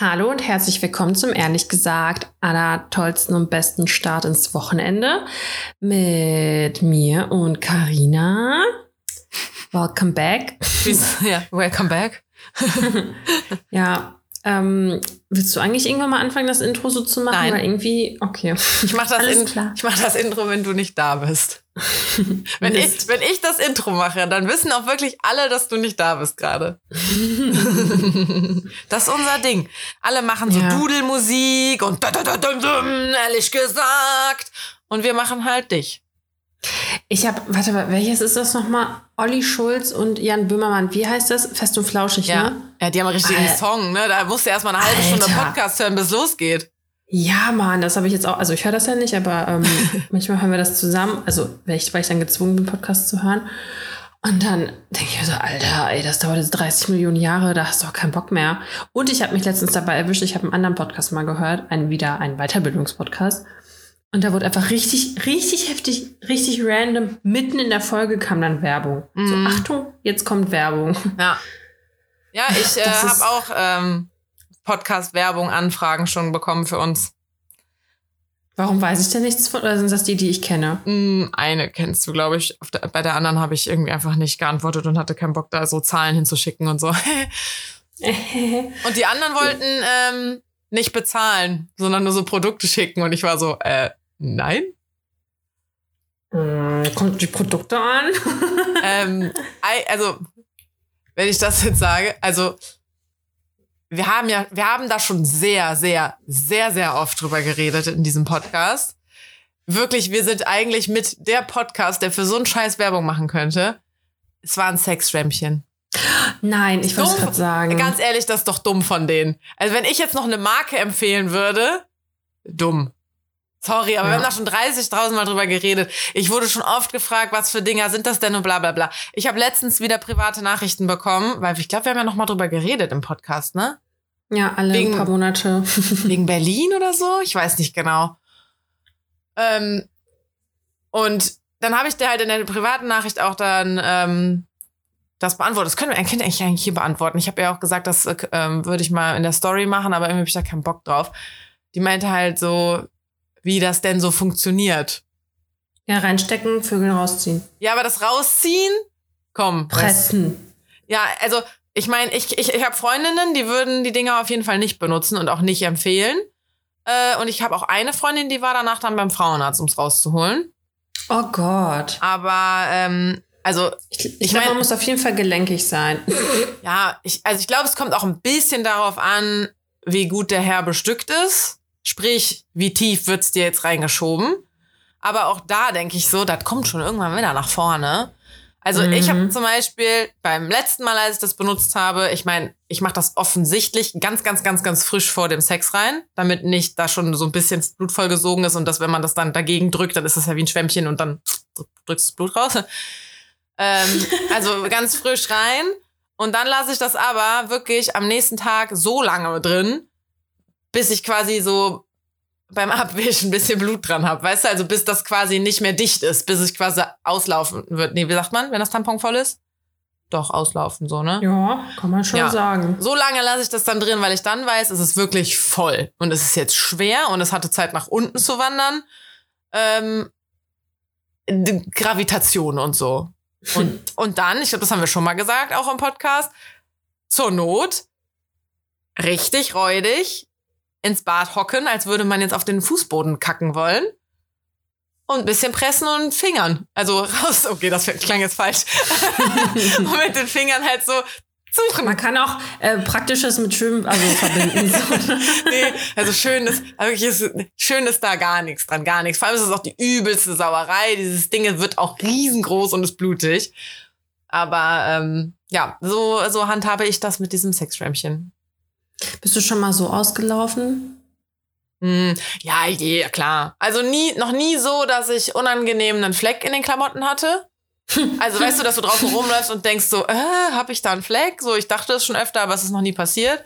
Hallo und herzlich willkommen zum ehrlich gesagt allertollsten und besten Start ins Wochenende mit mir und Karina. Welcome back. Ja, welcome back. ja, ähm, willst du eigentlich irgendwann mal anfangen, das Intro so zu machen? Nein. Weil irgendwie, okay. Ich mach das, in, ich mach das Intro, wenn du nicht da bist. wenn, ich, wenn ich das Intro mache, dann wissen auch wirklich alle, dass du nicht da bist gerade. das ist unser Ding. Alle machen so Ja. Dudelmusik und ehrlich gesagt. Und wir machen halt dich. Ich habe, warte mal, welches ist das nochmal? Olli Schulz und Jan Böhmermann. Wie heißt das? Fest und flauschig, Ja. ne? ja, die haben einen richtigen Al- Song, ne? Da musst du erst mal eine halbe Stunde Alter. Podcast hören, bis es losgeht. Ja, Mann, das habe ich jetzt auch. Also ich höre das ja nicht, aber ähm, manchmal hören wir das zusammen. Also weil ich, weil ich dann gezwungen bin, Podcast zu hören. Und dann denke ich mir so, Alter, ey, das dauert jetzt 30 Millionen Jahre, da hast du auch keinen Bock mehr. Und ich habe mich letztens dabei erwischt, ich habe einen anderen Podcast mal gehört, einen wieder einen Weiterbildungspodcast. Und da wurde einfach richtig, richtig heftig, richtig random, mitten in der Folge kam dann Werbung. Mhm. So, Achtung, jetzt kommt Werbung. Ja. Ja, ich äh, habe auch ähm, Podcast-Werbung, Anfragen schon bekommen für uns. Warum weiß ich denn nichts von? Oder sind das die, die ich kenne? Hm, eine kennst du, glaube ich. Der, bei der anderen habe ich irgendwie einfach nicht geantwortet und hatte keinen Bock, da so Zahlen hinzuschicken und so. und die anderen wollten ähm, nicht bezahlen, sondern nur so Produkte schicken. Und ich war so, äh, nein. Hm, Kommt die Produkte an? ähm, also, wenn ich das jetzt sage, also wir haben ja, wir haben da schon sehr, sehr, sehr, sehr oft drüber geredet in diesem Podcast. Wirklich, wir sind eigentlich mit der Podcast, der für so einen Scheiß Werbung machen könnte. Es war ein Sexschwämmchen. Nein, ich wollte gerade sagen. Ganz ehrlich, das ist doch dumm von denen. Also wenn ich jetzt noch eine Marke empfehlen würde, dumm. Sorry, aber wir Ja. haben da schon 30.000 Mal drüber geredet. Ich wurde schon oft gefragt, was für Dinger sind das denn und bla bla bla. Ich habe letztens wieder private Nachrichten bekommen, weil ich glaube, wir haben ja noch mal drüber geredet im Podcast, ne? ja, alle Wegen- ein paar Monate. Wegen Berlin oder so? Ich weiß nicht genau. Ähm, und dann habe ich dir halt in der privaten Nachricht auch dann ähm, das beantwortet. Das können wir könnt ihr eigentlich eigentlich hier beantworten. Ich habe ja auch gesagt, das äh, ähm, würde ich mal in der Story machen, aber irgendwie habe ich da keinen Bock drauf. Die meinte halt so, wie das denn so funktioniert. ja, reinstecken, Vögel rausziehen. Ja, aber das rausziehen, komm. das- Pressen. Ja, also ich meine, ich, ich, ich habe Freundinnen, die würden die Dinger auf jeden Fall nicht benutzen und auch nicht empfehlen. Äh, und ich habe auch eine Freundin, die war danach dann beim Frauenarzt, ums rauszuholen. Oh Gott. Aber ähm, also Ich, ich, Ich glaube, man muss auf jeden Fall gelenkig sein. ja, ich, also ich glaube, es kommt auch ein bisschen darauf an, wie gut der Herr bestückt ist. Sprich, wie tief wird's dir jetzt reingeschoben. Aber auch da denke ich so, das kommt schon irgendwann wieder nach vorne. Also ich habe Mhm. zum Beispiel beim letzten Mal, als ich das benutzt habe, ich meine, ich mache das offensichtlich ganz, ganz, ganz, ganz frisch vor dem Sex rein, damit nicht da schon so ein bisschen das Blut vollgesogen ist und dass, wenn man das dann dagegen drückt, dann ist das ja wie ein Schwämmchen und dann drückst du das Blut raus. Ähm, also ganz frisch rein. Und dann lasse ich das aber wirklich am nächsten Tag so lange drin, bis ich quasi so beim Abwischen ein bisschen Blut dran habe. Weißt du, also bis das quasi nicht mehr dicht ist, bis es quasi auslaufen wird. Nee, wie sagt man, wenn das Tampon voll ist? Doch, auslaufen, so, ne? Ja, kann man schon Ja. sagen. So lange lasse ich das dann drin, weil ich dann weiß, es ist wirklich voll. Und es ist jetzt schwer und es hatte Zeit nach unten zu wandern. Ähm, Gravitation und so. Und, und dann, ich glaube, das haben wir schon mal gesagt, auch im Podcast, zur Not richtig räudig ins Bad hocken, als würde man jetzt auf den Fußboden kacken wollen. Und ein bisschen pressen und fingern. Also raus. Okay, das klang jetzt falsch. und mit den Fingern halt so suchen. Man kann auch äh, Praktisches mit Schwimmen also verbinden. so. nee, also schön ist, wirklich ist, schön ist da gar nichts dran, gar nichts. Vor allem ist es auch die übelste Sauerei. Dieses Ding wird auch riesengroß und ist blutig. Aber ähm, ja, so, so handhabe ich das mit diesem Sexschwämmchen. Bist du schon mal so ausgelaufen? Hm, ja, ja, klar. Also nie, noch nie so, dass ich unangenehm einen Fleck in den Klamotten hatte. Also weißt du, dass du draußen rumläufst und denkst so, äh, hab ich da einen Fleck? So, ich dachte es schon öfter, aber es ist noch nie passiert.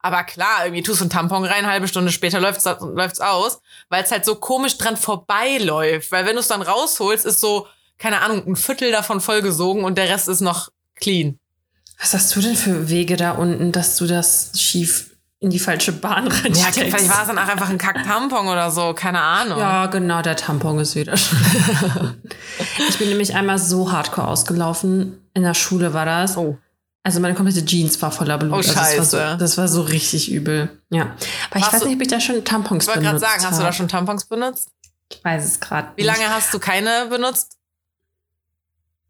Aber klar, irgendwie tust du einen Tampon rein, eine halbe Stunde später läuft's, läuft's aus, weil es halt so komisch dran vorbeiläuft. Weil wenn du es dann rausholst, ist so, keine Ahnung, ein Viertel davon vollgesogen und der Rest ist noch clean. Was hast du denn für Wege da unten, dass du das schief in die falsche Bahn Ja, reinsteckst. vielleicht war es dann auch einfach ein Kack-Tampon oder so, keine Ahnung. Ja, genau, der Tampon ist wieder schon. ich bin nämlich einmal so hardcore ausgelaufen. In der Schule war das. Oh. Also meine komplette Jeans war voller Blut. Oh, Also das, war Scheiße. so, das war so richtig übel. Ja. Aber ich weiß du- nicht, ob ich da schon Tampons Ich wollte gerade benutzt sagen, hast du da schon Tampons benutzt? Ich weiß es gerade Wie lange hast du keine benutzt?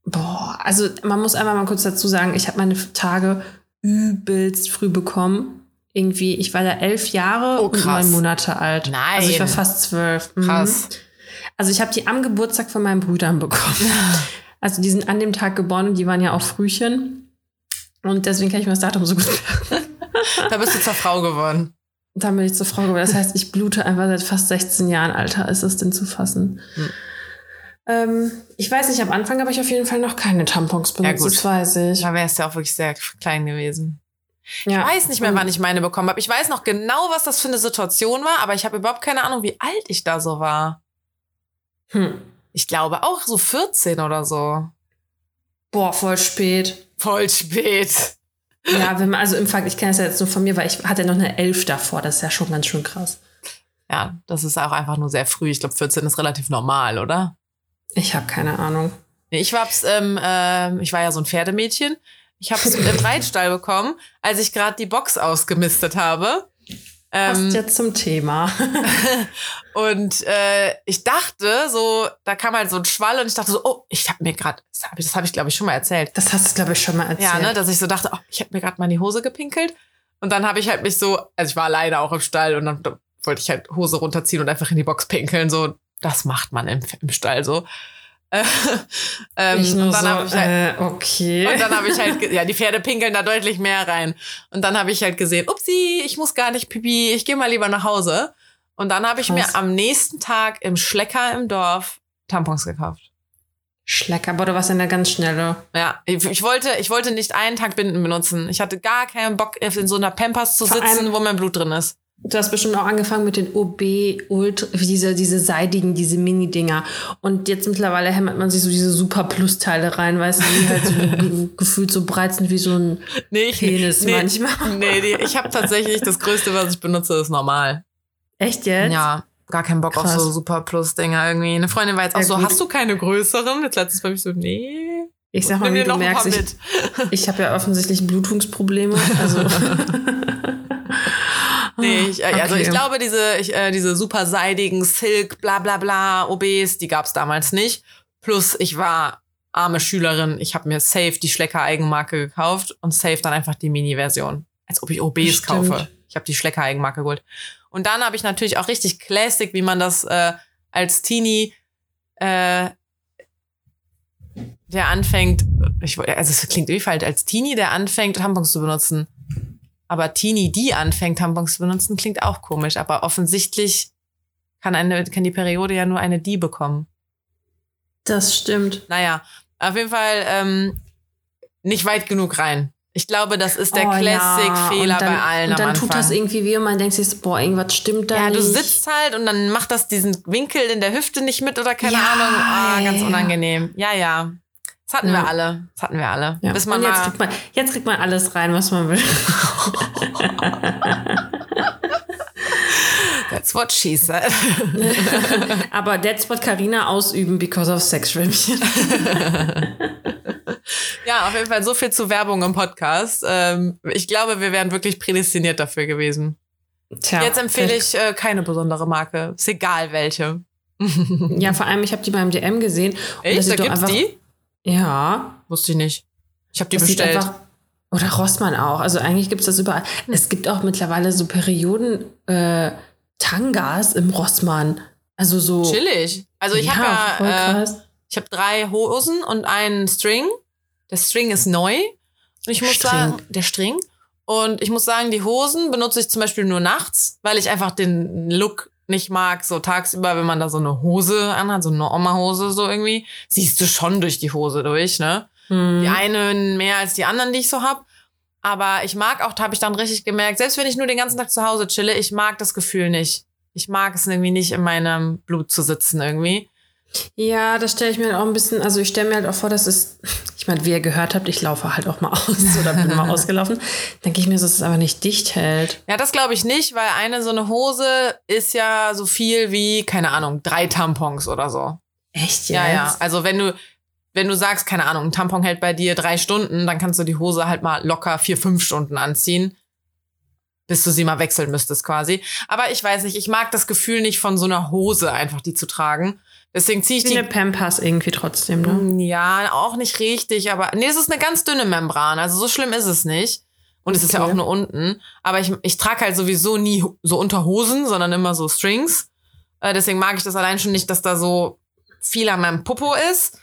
Boah, also man muss einmal mal kurz dazu sagen, ich habe meine Tage übelst früh bekommen. Irgendwie, ich war da elf Jahre Oh, und neun Monate alt. Nein. Also ich war fast zwölf. Mhm. Krass. Also ich habe die am Geburtstag von meinen Brüdern bekommen. Also die sind an dem Tag geboren und die waren ja auch Frühchen. Und deswegen kann ich mir das Datum so gut merken. Da bist du zur Frau geworden. Dann bin ich zur Frau geworden. Das heißt, ich blute einfach seit fast 16 Jahren. Alter, ist das denn zu fassen? Hm. Ähm, ich weiß nicht, am Anfang habe ich auf jeden Fall noch keine Tampons benutzt. gut. Das weiß ich. Da wärst du ja auch wirklich sehr klein gewesen. Ja. Ich weiß nicht mehr, wann ich meine bekommen habe. Ich weiß noch genau, was das für eine Situation war, aber ich habe überhaupt keine Ahnung, wie alt ich da so war. Hm. Ich glaube auch so 14 oder so. Boah, voll spät. Voll spät. Ja, wenn man, also im Fakt, ich kenne das ja jetzt nur von mir, weil ich hatte noch eine Elf davor. Das ist ja schon ganz schön krass. Ja, das ist auch einfach nur sehr früh. Ich glaube, 14 ist relativ normal, oder? Ich habe keine Ahnung. Ich war's, ähm, ähm, ich war ja so ein Pferdemmädchen. Ich habe es im Reitstall bekommen, als ich gerade die Box ausgemistet habe. Ähm, Passt jetzt zum Thema. und äh, ich dachte so, da kam halt so ein Schwall und ich dachte so, oh, ich habe mir gerade, das habe ich, hab ich glaube ich schon mal erzählt. Das hast du, glaube ich, schon mal erzählt. Ja, ne, dass ich so dachte, oh, ich habe mir gerade mal in die Hose gepinkelt. Und dann habe ich halt mich so, also ich war alleine auch im Stall und dann wollte ich halt Hose runterziehen und einfach in die Box pinkeln. So, das macht man im, im Stall so. Äh, ähm, ich nur und dann so, habe ich halt, äh, okay. und dann habe ich halt, ja, die Pferde pinkeln da deutlich mehr rein. Und dann habe ich halt gesehen, upsi, ich muss gar nicht pipi, ich gehe mal lieber nach Hause. Und dann habe ich Krass. mir am nächsten Tag im Schlecker im Dorf Tampons gekauft. Schlecker, aber du warst ja eine ganz schnelle. Ja, ich, ich wollte, ich wollte nicht einen Tag Binden benutzen. Ich hatte gar keinen Bock, in so einer Pampers zu Vor sitzen, wo mein Blut drin ist. Du hast bestimmt auch angefangen mit den OB Ultra, diese, diese seidigen, diese Mini-Dinger. Und jetzt mittlerweile hämmert man sich so diese Super Plus-Teile rein, weißt du, die halt so ge- gefühlt so breit sind wie so ein Nee, ich, Penis nee, manchmal. Nee, die, ich habe tatsächlich das Größte, was ich benutze, ist normal. Echt jetzt? Ja, gar keinen Bock Krass. auf so Super Plus-Dinger irgendwie. Eine Freundin war jetzt auch Ja, so, gut. hast du keine größeren? Jetzt letztens war ich so, nee. Ich sag mal, wie du merkst, ich, ich habe ja offensichtlich Blutungsprobleme. Also. Nee, ich, äh, also Okay. ich glaube, diese, ich, äh, diese super seidigen Silk, bla bla bla, OBs, die gab's damals nicht. Plus, ich war arme Schülerin. Ich habe mir safe die Schlecker Eigenmarke gekauft und safe dann einfach die Mini-Version. Als ob ich OBs Stimmt. kaufe. Ich habe die Schlecker Eigenmarke geholt. Und dann habe ich natürlich auch richtig Classic, wie man das äh, als Teenie äh, der anfängt, ich, also es klingt irgendwie falsch, als Teenie, der anfängt, Tampons zu benutzen. Aber Teenie, die anfängt, Tampons zu benutzen, klingt auch komisch. Aber offensichtlich kann, eine, kann die Periode ja nur eine die bekommen. Das stimmt. Naja, auf jeden Fall ähm, nicht weit genug rein. Ich glaube, das ist der Oh, ja. Classic-Fehler dann- bei allen Und dann tut das irgendwie weh und man denkt sich, boah, irgendwas stimmt da ja, nicht. du sitzt halt und dann macht das diesen Winkel in der Hüfte nicht mit oder keine Ja, Ahnung. Ah, ja, ganz ja. unangenehm. Ja, ja. Das hatten Ja. wir alle. Das hatten wir alle. Ja. Bis man und jetzt kriegt, man, jetzt kriegt man alles rein, was man will. That's what she said. Aber that's what Carina ausüben because of Sexschwämmchen. ja, auf jeden Fall so viel zu Werbung im Podcast. Ähm, ich glaube, wir wären wirklich prädestiniert dafür gewesen. Tja, Jetzt empfehle ich äh, keine besondere Marke. Ist egal welche. Ja, vor allem, ich habe die beim DM gesehen. Echt? Da gibt's einfach- die? Ja. Wusste ich nicht. Ich habe die das bestellt. Oder Rossmann auch. Also eigentlich gibt es das überall. Es gibt auch mittlerweile so Perioden äh, Tangas im Rossmann. Also so. Chillig. Also ich ja, habe ja, äh, ich habe drei Hosen und einen String. Der String ist neu. Und ich muss String. sagen, der String. Und ich muss sagen, die Hosen benutze ich zum Beispiel nur nachts, weil ich einfach den Look nicht mag. So tagsüber, wenn man da so eine Hose anhat, so eine Oma-Hose so irgendwie, siehst du schon durch die Hose durch, ne? Hm. Die einen mehr als die anderen, die ich so hab. Aber ich mag auch, da habe ich dann richtig gemerkt, selbst wenn ich nur den ganzen Tag zu Hause chille, ich mag das Gefühl nicht. Ich mag es irgendwie nicht, in meinem Blut zu sitzen irgendwie. Ja, das stelle ich mir halt auch ein bisschen, also ich stelle mir halt auch vor, dass es, ich meine, wie ihr gehört habt, ich laufe halt auch mal aus oder bin mal ausgelaufen, denke ich mir, dass es aber nicht dicht hält. Ja, das glaube ich nicht, weil eine so eine Hose ist ja so viel wie, keine Ahnung, drei Tampons oder so. Echt jetzt? Ja, ja. Also wenn du, wenn du sagst, keine Ahnung, ein Tampon hält bei dir drei Stunden, dann kannst du die Hose halt mal locker vier, fünf Stunden anziehen, bis du sie mal wechseln müsstest quasi. Aber ich weiß nicht, ich mag das Gefühl nicht von so einer Hose einfach die zu tragen. Deswegen ziehe ich Wie die. eine Pampers irgendwie trotzdem, ne? Ja, auch nicht richtig, aber nee, es ist eine ganz dünne Membran, also so schlimm ist es nicht. Und es ist ja Okay. auch nur unten. Aber ich, ich trage halt sowieso nie so Unterhosen, sondern immer so Strings. Äh, deswegen mag ich das allein schon nicht, dass da so viel an meinem Popo ist.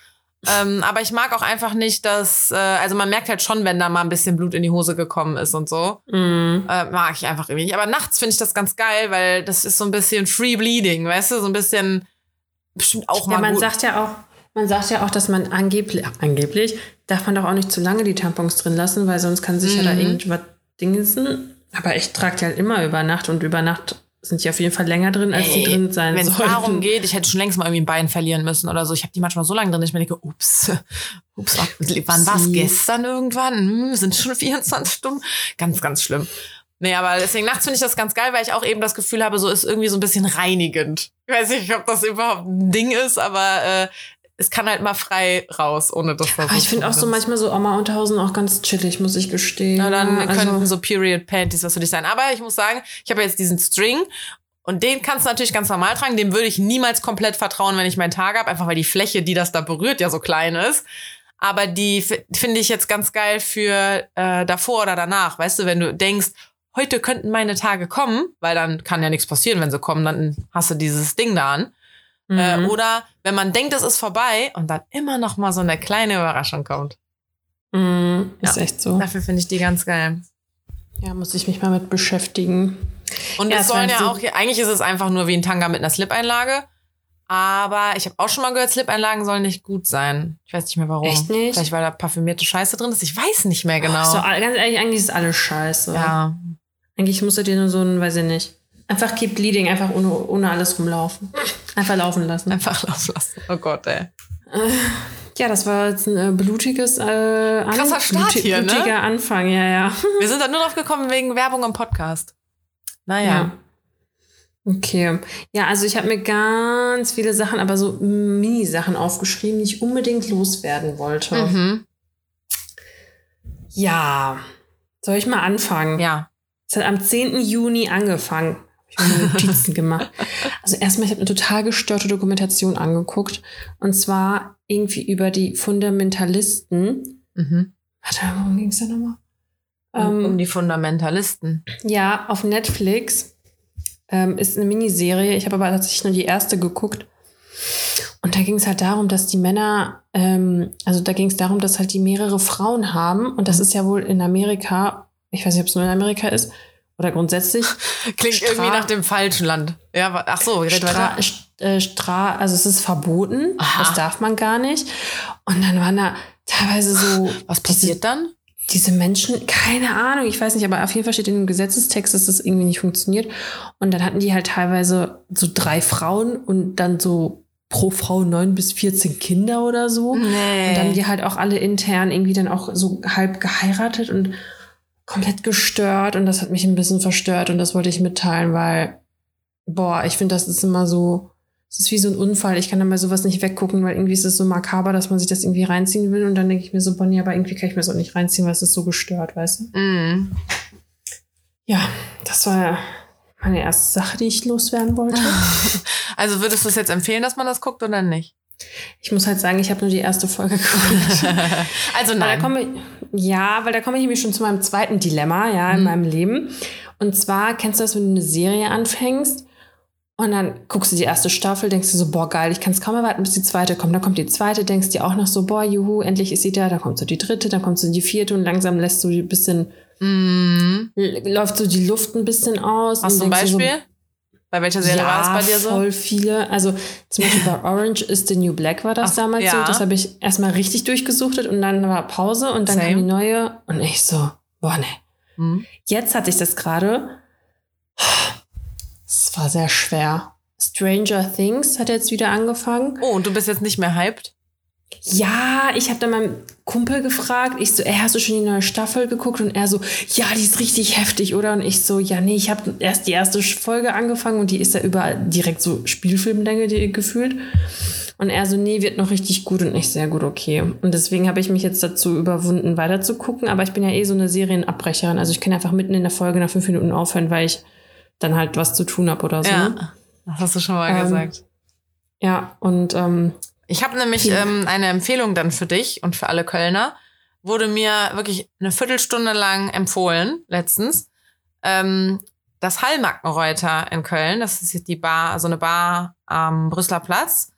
Ähm, aber ich mag auch einfach nicht, dass, äh, also man merkt halt schon, wenn da mal ein bisschen Blut in die Hose gekommen ist und so. Mhm. Äh, mag ich einfach irgendwie nicht. Aber nachts finde ich das ganz geil, weil das ist so ein bisschen Free Bleeding, weißt du? So ein bisschen bestimmt auch mal Ja, man gut. sagt ja auch, man sagt ja auch, dass man angeblich, angeblich darf man doch auch nicht zu lange die Tampons drin lassen, weil sonst kann sich ja da Mhm. irgendwas dingsen. Aber ich trage die halt immer über Nacht und über Nacht sind die auf jeden Fall länger drin, als die Ey, drin sein Wenn es sollten. darum geht, ich hätte schon längst mal irgendwie ein Bein verlieren müssen oder so. Ich habe die manchmal so lange drin, dass ich mir denke, ups, ups, wann war es gestern irgendwann? Hm, sind schon 24 Stunden? Ganz, ganz schlimm. Nee, aber deswegen nachts finde ich das ganz geil, weil ich auch eben das Gefühl habe, so ist irgendwie so ein bisschen reinigend. Ich weiß nicht, ob das überhaupt ein Ding ist, aber äh, es kann halt mal frei raus, ohne dass das Aber ich finde auch so manchmal so Oma-Unterhosen auch ganz chillig, muss ich gestehen. Na, dann also, könnten so Period Panties was für dich sein. Aber ich muss sagen, ich habe jetzt diesen String und den kannst du natürlich ganz normal tragen. Dem würde ich niemals komplett vertrauen, wenn ich meinen Tag habe, einfach weil die Fläche, die das da berührt, ja so klein ist. Aber die finde ich jetzt ganz geil für äh, davor oder danach. Weißt du, wenn du denkst, heute könnten meine Tage kommen, weil dann kann ja nichts passieren, wenn sie kommen, dann hast du dieses Ding da an. Äh, Mhm. oder wenn man denkt, es ist vorbei und dann immer noch mal so eine kleine Überraschung kommt. Mhm, ist Ja. echt so. Dafür finde ich die ganz geil. Ja, muss ich mich mal mit beschäftigen. Und Ja, es sollen war ja auch, eigentlich ist es einfach nur wie ein Tanga mit einer Slip-Einlage. Aber ich habe auch schon mal gehört, Slip-Einlagen sollen nicht gut sein. Ich weiß nicht mehr warum. Echt nicht? Vielleicht weil da parfümierte Scheiße drin ist. Ich weiß nicht mehr genau. Ach so, ganz ehrlich, eigentlich ist alles scheiße. ja. Eigentlich musst du dir nur so ein, weiß ich nicht. Einfach keep bleeding, einfach ohne, ohne alles rumlaufen. Einfach laufen lassen. Einfach laufen lassen. Oh Gott, ey. Ja, das war jetzt ein äh, blutiges äh, An Krasser Start hier, ne? blutiger Anfang, ja, ja. Wir sind da nur drauf gekommen wegen Werbung im Podcast. Naja. Ja. Okay. Ja, also ich habe mir ganz viele Sachen, aber so Mini-Sachen aufgeschrieben, die ich unbedingt loswerden wollte. Mhm. Ja. Soll ich mal anfangen? Ja. Es hat am 10. Juni angefangen. Hab ich mir Notizen gemacht. Also erstmal, ich habe eine total gestörte Dokumentation angeguckt. Und zwar irgendwie über die Fundamentalisten. Mhm. Warte, worum ging es da nochmal? Um, um Ähm, die Fundamentalisten. ja, auf Netflix ähm, ist eine Miniserie. Ich habe aber tatsächlich nur die erste geguckt. Und da ging es halt darum, dass die Männer, ähm, also da ging es darum, dass halt die mehrere Frauen haben. Und das ist ja wohl in Amerika, ich weiß nicht, ob es nur in Amerika ist oder grundsätzlich. Klingt Stra- irgendwie nach dem falschen Land. Ja, ach so, red Stra, weiter. Äh, Stra, also es ist verboten, Aha. das darf man gar nicht. Und dann waren da teilweise so Was diese, passiert dann? diese Menschen, keine Ahnung, ich weiß nicht, aber auf jeden Fall steht in dem Gesetzestext, dass das irgendwie nicht funktioniert. Und dann hatten die halt teilweise so drei Frauen und dann so pro Frau neun bis 14 Kinder oder so. Nee. Und dann haben die halt auch alle intern irgendwie dann auch so halb geheiratet und komplett gestört. Und das hat mich ein bisschen verstört und das wollte ich mitteilen, weil, boah, ich finde, das ist immer so, es ist wie so ein Unfall. Ich kann dann bei sowas nicht weggucken, weil irgendwie ist es so makaber, dass man sich das irgendwie reinziehen will. Und dann denke ich mir so, Bonnie, aber irgendwie kann ich mir das auch nicht reinziehen, weil es ist so gestört, weißt du? Mhm. Ja, das war meine erste Sache, die ich loswerden wollte. Also würdest du es jetzt empfehlen, dass man das guckt oder nicht? Ich muss halt sagen, ich habe nur die erste Folge geguckt. also Weil da nein. komme ich, ja, weil da komme ich nämlich schon zu meinem zweiten Dilemma, ja, in Mhm. meinem Leben. Und zwar kennst du das, wenn du eine Serie anfängst und dann guckst du die erste Staffel, denkst du so, boah, geil, ich kann es kaum erwarten, bis die zweite kommt. Dann kommt die zweite, denkst dir auch noch so, boah, juhu, endlich ist sie da. Dann kommt so die dritte, dann kommt so die vierte und langsam lässt du die ein bisschen, l- läuft so die Luft ein bisschen aus. Denkst dir Beispiel? Bei welcher Serie ja, war das bei dir so? voll viele. Also zum Beispiel bei Orange is the New Black war das Ach, damals ja. so. Das habe ich erstmal richtig durchgesuchtet und dann war Pause und dann Same. kam die neue und ich so, boah, ne. Mhm. Jetzt hatte ich das gerade. Es war sehr schwer. Stranger Things hat jetzt wieder angefangen. Oh, und du bist jetzt nicht mehr hyped? Ja, ich habe dann meinem Kumpel gefragt. Ich so, ey, hast du schon die neue Staffel geguckt? Und er so, ja, die ist richtig heftig, oder? Und ich so, ja, nee, ich habe erst die erste Folge angefangen und die ist ja überall direkt so Spielfilmlänge die gefühlt. Und er so, nee, wird noch richtig gut und nicht sehr gut, okay. Und deswegen habe ich mich jetzt dazu überwunden, weiter zu gucken. Aber ich bin ja eh so eine Serienabbrecherin. Also ich kann einfach mitten in der Folge nach fünf Minuten aufhören, weil ich dann halt was zu tun habe oder so. Ja, das hast du schon mal Ähm, gesagt. Ja, und ähm, Ich habe nämlich ähm, eine Empfehlung dann für dich und für alle Kölner. Wurde mir wirklich eine Viertelstunde lang empfohlen, letztens. Ähm, das Hallmackenreuter in Köln, das ist jetzt die Bar, so eine Bar am Brüsseler Platz.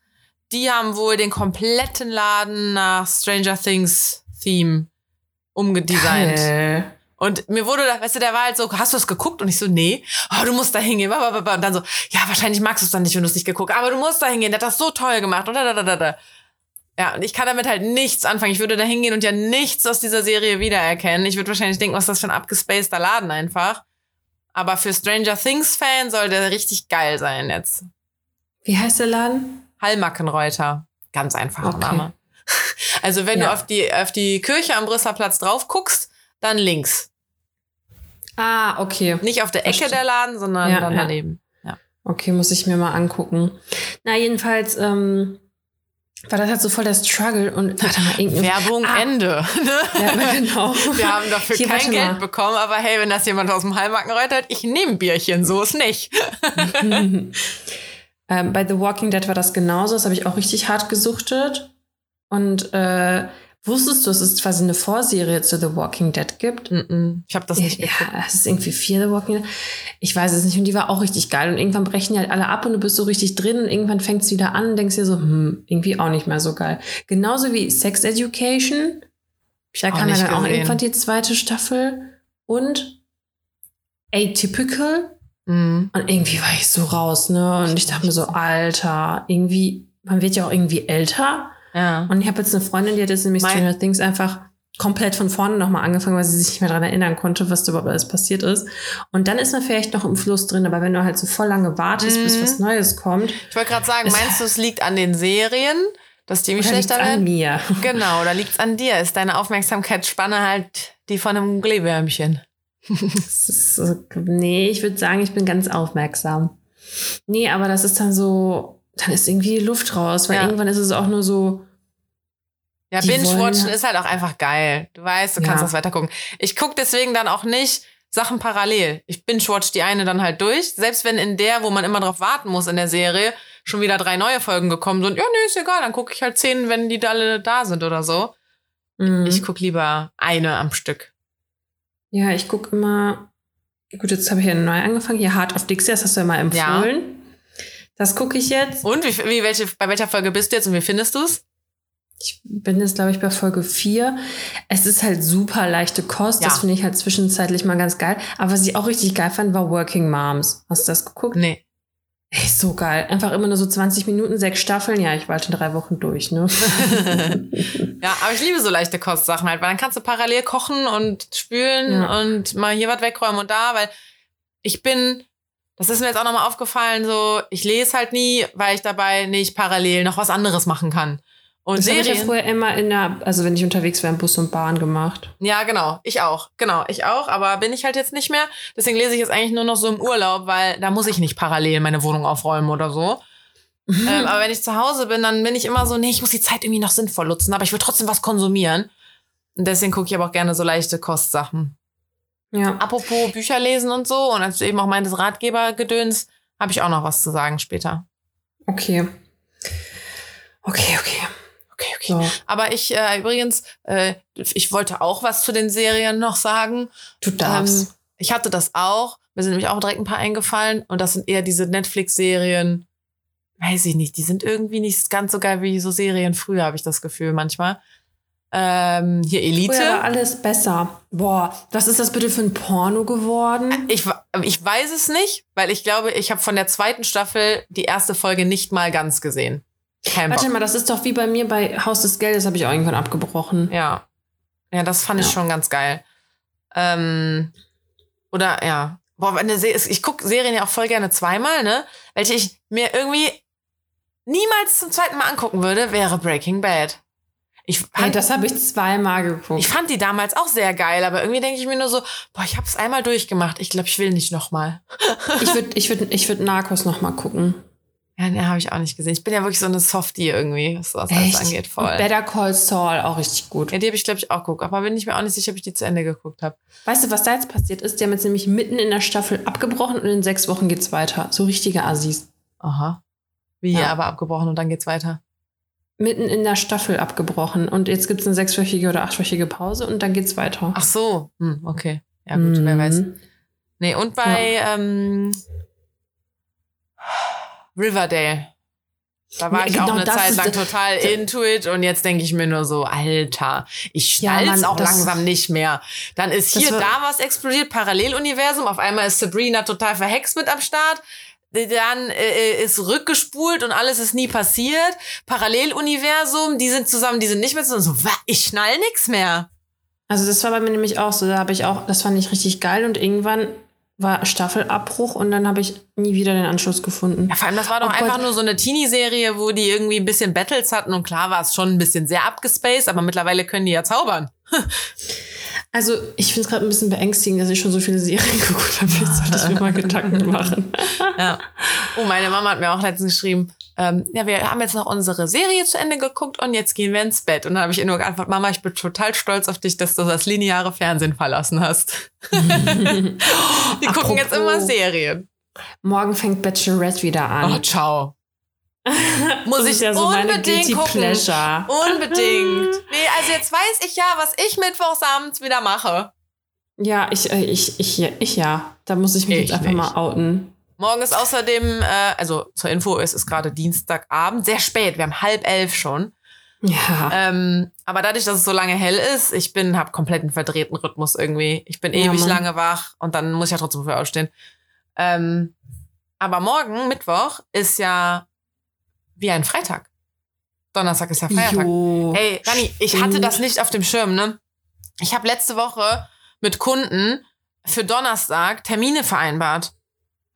Die haben wohl den kompletten Laden nach Stranger Things Theme umgedesignt. geil. Und mir wurde, da, weißt du, der war halt so, hast du es geguckt? Und ich so, nee. Oh, du musst da hingehen. Und dann so, ja, wahrscheinlich magst du es dann nicht, wenn du es nicht geguckt Aber du musst da hingehen. Der hat das so toll gemacht. Und da, da, da, da, da. Ja, und ich kann damit halt nichts anfangen. Ich würde da hingehen und ja nichts aus dieser Serie wiedererkennen. Ich würde wahrscheinlich denken, was ist das für ein abgespaceder Laden einfach. Aber für Stranger Things Fan soll der richtig geil sein jetzt. Wie heißt der Laden? Hallmackenreuter. Ganz einfacher Okay. Name. Also wenn Ja. du auf die, auf die Kirche am Brüsseler Platz drauf guckst, dann links. Ah, okay. Nicht auf der Ecke Verstehe. der Laden, sondern Ja, dann ja. daneben. Okay, muss ich mir mal angucken. Na, jedenfalls ähm, war das halt so voll der Struggle und warte mal, Werbung Ah. Ende. Ja, genau. Wir haben dafür Hier, kein Geld mal. bekommen, aber hey, wenn das jemand aus dem Heilmarken hat, ich nehme ein Bierchen, so ist nicht. ähm, bei The Walking Dead war das genauso. Das habe ich auch richtig hart gesuchtet. Und äh, wusstest du, dass es quasi eine Vorserie zu The Walking Dead gibt? Ich habe das nicht ja, geguckt. es ist irgendwie vier The Walking Dead. Ich weiß es nicht. Und die war auch richtig geil. Und irgendwann brechen die halt alle ab und du bist so richtig drin und irgendwann fängt es wieder an und denkst dir so, hm, irgendwie auch nicht mehr so geil. Genauso wie Sex Education. Da Auch kam ja dann auch gesehen. irgendwann die zweite Staffel. Und Atypical. Mhm. Und irgendwie war ich so raus, ne? Und ich dachte mir so, Alter, irgendwie, man wird ja auch irgendwie älter. Ja. Und ich habe jetzt eine Freundin, die hat jetzt nämlich Mein- Stranger Things einfach komplett von vorne nochmal angefangen, weil sie sich nicht mehr daran erinnern konnte, was da überhaupt alles passiert ist. Und dann ist man vielleicht noch im Fluss drin, aber wenn du halt so voll lange wartest, bis Mhm. was Neues kommt, Ich wollte gerade sagen, meinst du, es liegt an den Serien, dass die mich schlechter an werden? mir. Genau, da liegt's an dir. Ist deine Aufmerksamkeitsspanne halt die von einem Glühwürmchen. Nee, ich würde sagen, ich bin ganz aufmerksam. Nee, aber das ist dann so, dann ist irgendwie die Luft raus, weil Ja. irgendwann ist es auch nur so, Ja, Binge-Watchen ist halt auch einfach geil. Du weißt, du kannst Ja. das weiter gucken. Ich guck deswegen dann auch nicht Sachen parallel. Ich binge-watch die eine dann halt durch. Selbst wenn in der, wo man immer drauf warten muss in der Serie, schon wieder drei neue Folgen gekommen sind. Ja, nee, ist egal. Dann gucke ich halt zehn, wenn die da alle da sind oder so. mh. Ich guck lieber eine am Stück. Ja, ich gucke immer. Gut, jetzt habe ich ja neu angefangen. Hier Heart of Dixie, das hast du ja mal empfohlen. Das gucke ich jetzt. Und wie, wie welche, bei welcher Folge bist du jetzt und wie findest du's? Ich bin jetzt, glaube ich, bei Folge 4. Es ist halt super leichte Kost. Ja. Das finde ich halt zwischenzeitlich mal ganz geil. Aber was ich auch richtig geil fand, war Working Moms. Hast du das geguckt? Nee. Ey, so geil. Einfach immer nur so 20 Minuten, sechs Staffeln. Ja, ich war halt in drei Wochen durch, ne? Ja, aber ich liebe so leichte Kostsachen halt, weil dann kannst du parallel kochen und spülen Ja. und mal hier was wegräumen und da, weil ich bin, das ist mir jetzt auch nochmal aufgefallen, so, ich lese halt nie, weil ich dabei nicht parallel noch was anderes machen kann. Und Das habe ich ja Serien, früher immer in der, also wenn ich unterwegs war, im Bus und Bahn gemacht. ja, genau, ich auch, genau, ich auch, aber bin ich halt jetzt nicht mehr. Deswegen lese ich jetzt eigentlich nur noch so im Urlaub, weil da muss ich nicht parallel meine Wohnung aufräumen oder so. Ähm, aber wenn ich zu Hause bin, dann bin ich immer so, nee, ich muss die Zeit irgendwie noch sinnvoll nutzen, aber ich will trotzdem was konsumieren. Und deswegen gucke ich aber auch gerne so leichte Kostsachen. Ja. Apropos Bücher lesen und so, und als du eben auch meintest Ratgebergedöns, habe ich auch noch was zu sagen später. Okay. Okay, okay. Okay, okay. So. Aber ich äh, übrigens, äh, ich wollte auch was zu den Serien noch sagen. Du darfst. Ähm, ich hatte das auch. Mir sind nämlich auch direkt ein paar eingefallen. Und das sind eher diese Netflix-Serien. Weiß ich nicht. Die sind irgendwie nicht ganz so geil wie so Serien früher, habe ich das Gefühl manchmal. Ähm, hier Elite. Früher war alles besser. Boah, was ist das bitte für ein Porno geworden? Ich, ich weiß es nicht, weil ich glaube, ich habe von der zweiten Staffel die erste Folge nicht mal ganz gesehen. Kein Warte Bock. mal, das ist doch wie bei mir bei Haus des Geldes, habe ich auch irgendwann abgebrochen. Ja. Ja, das fand ich Ja. schon ganz geil. Ähm, oder ja. Boah, eine Se ich gucke Serien ja auch voll gerne zweimal, ne? Welche ich mir irgendwie niemals zum zweiten Mal angucken würde, wäre Breaking Bad. Ich Hey, fand, das habe ich zweimal geguckt. ich fand die damals auch sehr geil, aber irgendwie denke ich mir nur so, boah, ich habe es einmal durchgemacht. Ich glaube, ich will nicht nochmal. Ich würde ich würd, ich würd Narcos noch mal gucken. Ja, ne, habe ich auch nicht gesehen. Ich bin ja wirklich so eine Softie irgendwie, was das alles angeht, voll. Better Call Saul, auch richtig gut. Ja, die habe ich, glaube ich, auch geguckt. Aber bin ich mir auch nicht sicher, ob ich die zu Ende geguckt habe. Weißt du, was da jetzt passiert ist? Die haben jetzt nämlich mitten in der Staffel abgebrochen und in sechs Wochen geht's weiter. So richtige Assis. Aha. Wie, Ja. aber abgebrochen und dann geht's weiter. Mitten in der Staffel abgebrochen. Und jetzt gibt's eine sechswöchige oder achtwöchige Pause und dann geht's weiter. Ach so. Hm, okay. Ja, gut, wer Mhm. weiß. Nee, und bei ähm, Riverdale. Da war Ja, ich auch genau eine das Zeit lang total into it und jetzt denke ich mir nur so, Alter, ich Ja, schnall's Mann, auch langsam nicht mehr. Dann ist hier da was explodiert, Paralleluniversum, auf einmal ist Sabrina total verhext mit am Start. Dann äh, ist rückgespult und alles ist nie passiert. Paralleluniversum, die sind zusammen, die sind nicht mehr zusammen. So, ich schnall nix mehr. Also das war bei mir nämlich auch so. Da habe ich auch, das fand ich richtig geil und irgendwann war Staffelabbruch und dann habe ich nie wieder den Anschluss gefunden. Ja, vor allem, das war doch Oh Gott. einfach nur so eine Teenie-Serie, wo die irgendwie ein bisschen Battles hatten und klar war es schon ein bisschen sehr abgespaced, aber mittlerweile können die ja zaubern. Also ich finde es gerade ein bisschen beängstigend, dass ich schon so viele Serien geguckt habe. Jetzt sollte ich mir mal Gedanken machen. Ja. Oh, meine Mama hat mir auch letztens geschrieben, ähm, ja, wir haben jetzt noch unsere Serie zu Ende geguckt und jetzt gehen wir ins Bett. Und dann habe ich ihr nur geantwortet, Mama, ich bin total stolz auf dich, dass du das lineare Fernsehen verlassen hast. die gucken jetzt immer. Serien. Morgen fängt Bachelorette wieder an. Oh, ciao. Muss ich ja so unbedingt gucken. Pleasure. Unbedingt. Nee, also jetzt weiß ich ja, was ich mittwochsabends wieder mache. Ja, ich, äh, ich, ich, ich ja. Da muss ich mich Ich jetzt einfach nicht. mal outen. Morgen ist außerdem, äh, also zur Info, es ist gerade Dienstagabend, sehr spät, wir haben halb elf schon. Ja. Ähm, aber dadurch, dass es so lange hell ist, ich bin, hab komplett einen verdrehten Rhythmus irgendwie. Ich bin Ja, ewig Mann. lange wach und dann muss ich ja trotzdem früh aufstehen. Ähm, aber morgen, Mittwoch, ist ja wie ein Freitag. Donnerstag ist ja Feiertag. Jo. Ey, Dani, ich hatte das nicht auf dem Schirm, ne? Ich habe letzte Woche mit Kunden für Donnerstag Termine vereinbart.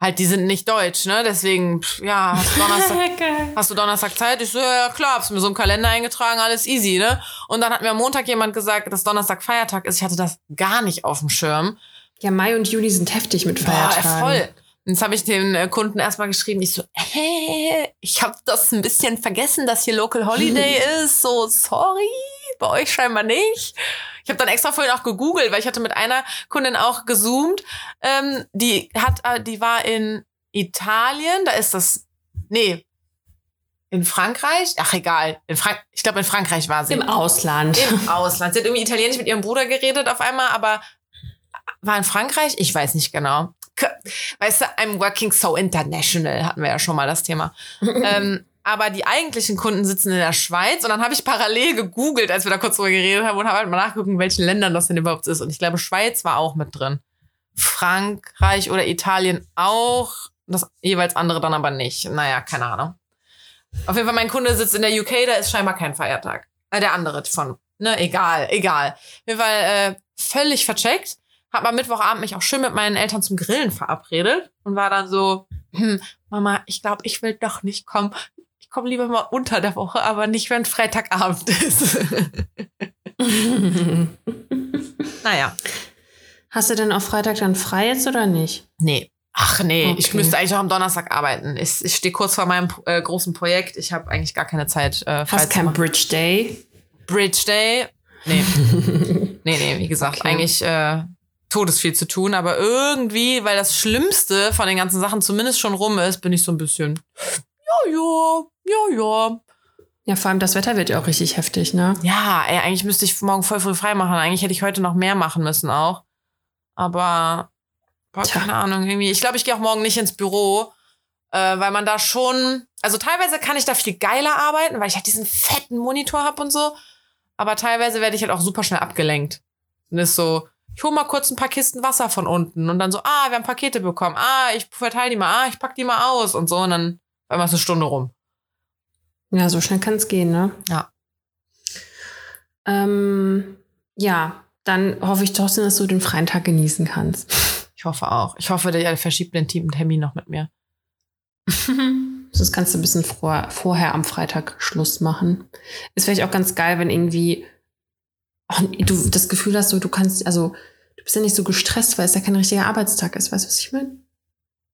Halt, die sind nicht deutsch, ne? Deswegen, pff, ja, hast du Donnerstag, hast du Donnerstag Zeit? Ich so, ja, klar, hab's mir so im Kalender eingetragen, alles easy, ne? Und dann hat mir am Montag jemand gesagt, dass Donnerstag Feiertag ist. Ich hatte das gar nicht auf dem Schirm. Ja, Mai und Juli sind heftig mit Boah, Feiertagen. voll. Jetzt habe ich den äh, Kunden erstmal geschrieben, ich so, hä, ich habe das ein bisschen vergessen, dass hier Local Holiday ist. So, sorry, bei euch scheinbar nicht. Ich habe dann extra vorhin auch gegoogelt, weil ich hatte mit einer Kundin auch gezoomt. Ähm, die hat, äh, die war in Italien, da ist das, nee, in Frankreich? Ach egal, in Frank ich glaube in Frankreich war sie. Im Ausland. Im Ausland. Sie hat irgendwie Italienisch mit ihrem Bruder geredet auf einmal, aber war in Frankreich? Ich weiß nicht genau. Weißt du, I'm working so international, hatten wir ja schon mal das Thema. ähm, aber die eigentlichen Kunden sitzen in der Schweiz und dann habe ich parallel gegoogelt, als wir da kurz drüber geredet haben und habe halt mal nachgeguckt, in welchen Ländern das denn überhaupt ist. Und ich glaube, Schweiz war auch mit drin. Frankreich oder Italien auch. Das jeweils andere dann aber nicht. Naja, keine Ahnung. Auf jeden Fall, mein Kunde sitzt in der UK, da ist scheinbar kein Feiertag. Äh, der andere von. Ne, egal, egal. Auf jeden Fall äh, völlig vercheckt. Hab am Mittwochabend mich auch schön mit meinen Eltern zum Grillen verabredet und war dann so, hm, Mama, ich glaube, ich will doch nicht kommen. Ich komme lieber mal unter der Woche, aber nicht, wenn Freitagabend ist. naja. Hast du denn auf Freitag dann frei jetzt oder nicht? Nee. Ach nee, ich Okay. müsste eigentlich auch am Donnerstag arbeiten. Ich, ich stehe kurz vor meinem äh, großen Projekt. Ich habe eigentlich gar keine Zeit. Äh, Hast zu kein. Bridge Day? Bridge Day. Nee. nee, nee, wie gesagt, Okay. eigentlich äh, todesviel zu tun, aber irgendwie, weil das Schlimmste von den ganzen Sachen zumindest schon rum ist, bin ich so ein bisschen, ja, ja, ja, ja. Ja, vor allem das Wetter wird ja auch richtig heftig, ne? Ja, ey, eigentlich müsste ich morgen voll früh frei machen. Eigentlich hätte ich heute noch mehr machen müssen auch. Aber, boah, keine Ahnung, irgendwie. Ich glaube, ich gehe auch morgen nicht ins Büro, äh, weil man da schon, also teilweise kann ich da viel geiler arbeiten, weil ich halt diesen fetten Monitor hab und so. Aber teilweise werde ich halt auch super schnell abgelenkt. Und ist so, ich hole mal kurz ein paar Kisten Wasser von unten und dann so, ah, wir haben Pakete bekommen, ah, ich verteile die mal, ah, ich pack die mal aus und so und dann war immer so eine Stunde rum. Ja, so schnell kann es gehen, ne? Ja. Ähm, ja, dann hoffe ich trotzdem, dass du den freien Tag genießen kannst. Ich hoffe auch. Ich hoffe, der verschiebt den Team Termin noch mit mir. Das kannst du ein bisschen vor, vorher am Freitag Schluss machen. Ist vielleicht auch ganz geil, wenn irgendwie oh, du das Gefühl hast, so, du kannst, also du bist ja nicht so gestresst, weil es ja kein richtiger Arbeitstag ist. Weißt du, was ich meine?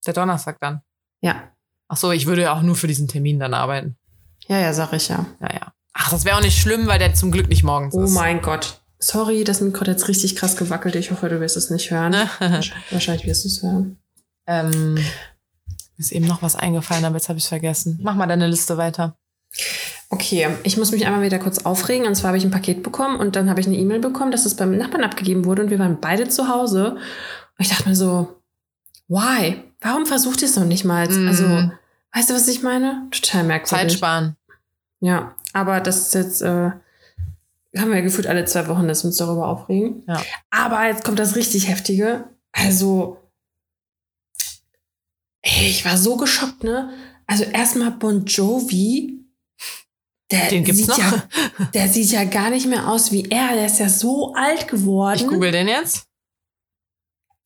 Der Donnerstag dann. Ja. Ach so, ich würde ja auch nur für diesen Termin dann arbeiten. Ja, ja, sag ich ja. Ja, ja. Ach, das wäre auch nicht schlimm, weil der zum Glück nicht morgens Oh ist. mein Gott. Sorry, das Mikro hat jetzt richtig krass gewackelt. Ich hoffe, du wirst es nicht hören. Wahrscheinlich wirst du es hören. ähm, ist eben noch was eingefallen, aber jetzt habe ich es vergessen. Mach mal deine Liste weiter. Okay, ich muss mich einmal wieder kurz aufregen. Und zwar habe ich ein Paket bekommen und dann habe ich eine E-Mail bekommen, dass es beim Nachbarn abgegeben wurde und wir waren beide zu Hause. Und ich dachte mir so, why? Warum versucht ihr es noch nicht mal? Mm. Also, weißt du, was ich meine? Total merkwürdig. Zeit sparen. Ja, aber das ist jetzt, äh, haben wir ja gefühlt alle zwei Wochen, dass wir uns darüber aufregen. Ja. Aber jetzt kommt das richtig Heftige. Also, ey, ich war so geschockt, ne? Also erstmal Bon Jovi. Der Den gibt's sieht noch? Ja, der sieht ja gar nicht mehr aus wie er. Der ist ja so alt geworden. Ich google den jetzt.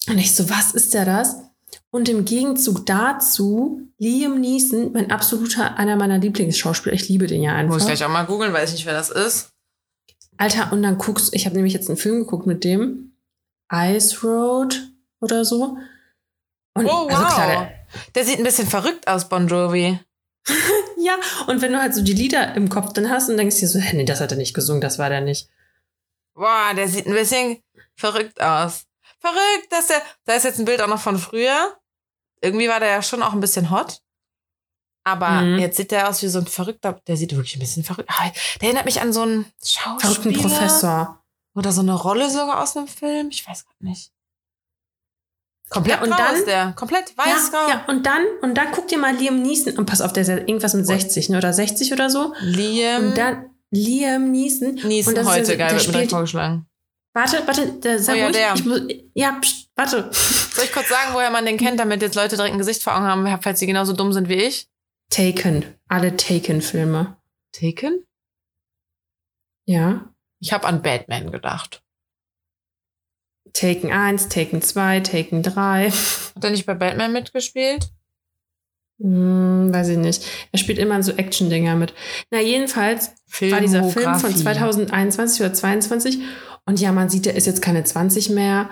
Und ich so, was ist der das? Und im Gegenzug dazu Liam Neeson, mein absoluter, einer meiner Lieblingsschauspieler. Ich liebe den ja einfach. Muss ich gleich auch mal googeln, weiß ich nicht, wer das ist. Alter, und dann guckst ich habe nämlich jetzt einen Film geguckt mit dem Ice Road oder so. Und Oh, wow. also klar, der, Der sieht ein bisschen verrückt aus, Bon Jovi. ja, und wenn du halt so die Lieder im Kopf dann hast und denkst dir so, hä, nee, das hat er nicht gesungen, das war der nicht. Boah, der sieht ein bisschen verrückt aus. Verrückt, dass der. Da ist jetzt ein Bild auch noch von früher. Irgendwie war der ja schon auch ein bisschen hot. Aber Mhm. jetzt sieht der aus wie so ein verrückter. Der sieht wirklich ein bisschen verrückt. Ah, Der erinnert mich an so einen Schauspieler. Verrückten Professor. Oder so eine Rolle sogar aus einem Film. Ich weiß gar nicht. Komplett Ja, und dann- ist der. Komplett weiß. Ja, ja, und dann, und dann guck dir mal Liam Neeson, und pass auf, der ist ja irgendwas mit 60, ne, oder 60 oder so. Liam Und dann Liam Neeson. Neeson und das ist heute, geil, der wird mir spielt, vorgeschlagen. Warte, warte, der, sag Oh ja, ruhig, der. Ich muss, ja, pst, warte. Soll ich kurz sagen, woher man den kennt, damit jetzt Leute direkt ein Gesicht vor Augen haben, falls sie genauso dumm sind wie ich? Taken, alle Taken-Filme. Taken? Ja. Ich habe an Batman gedacht. Taken 1, Taken 2, Taken 3. Hat er nicht bei Batman mitgespielt? Hm, weiß ich nicht. Er spielt immer so Action-Dinger mit. Na, jedenfalls war dieser Film von Filmografie. 2021 oder 22. Und ja, man sieht, der ist jetzt keine 20 mehr.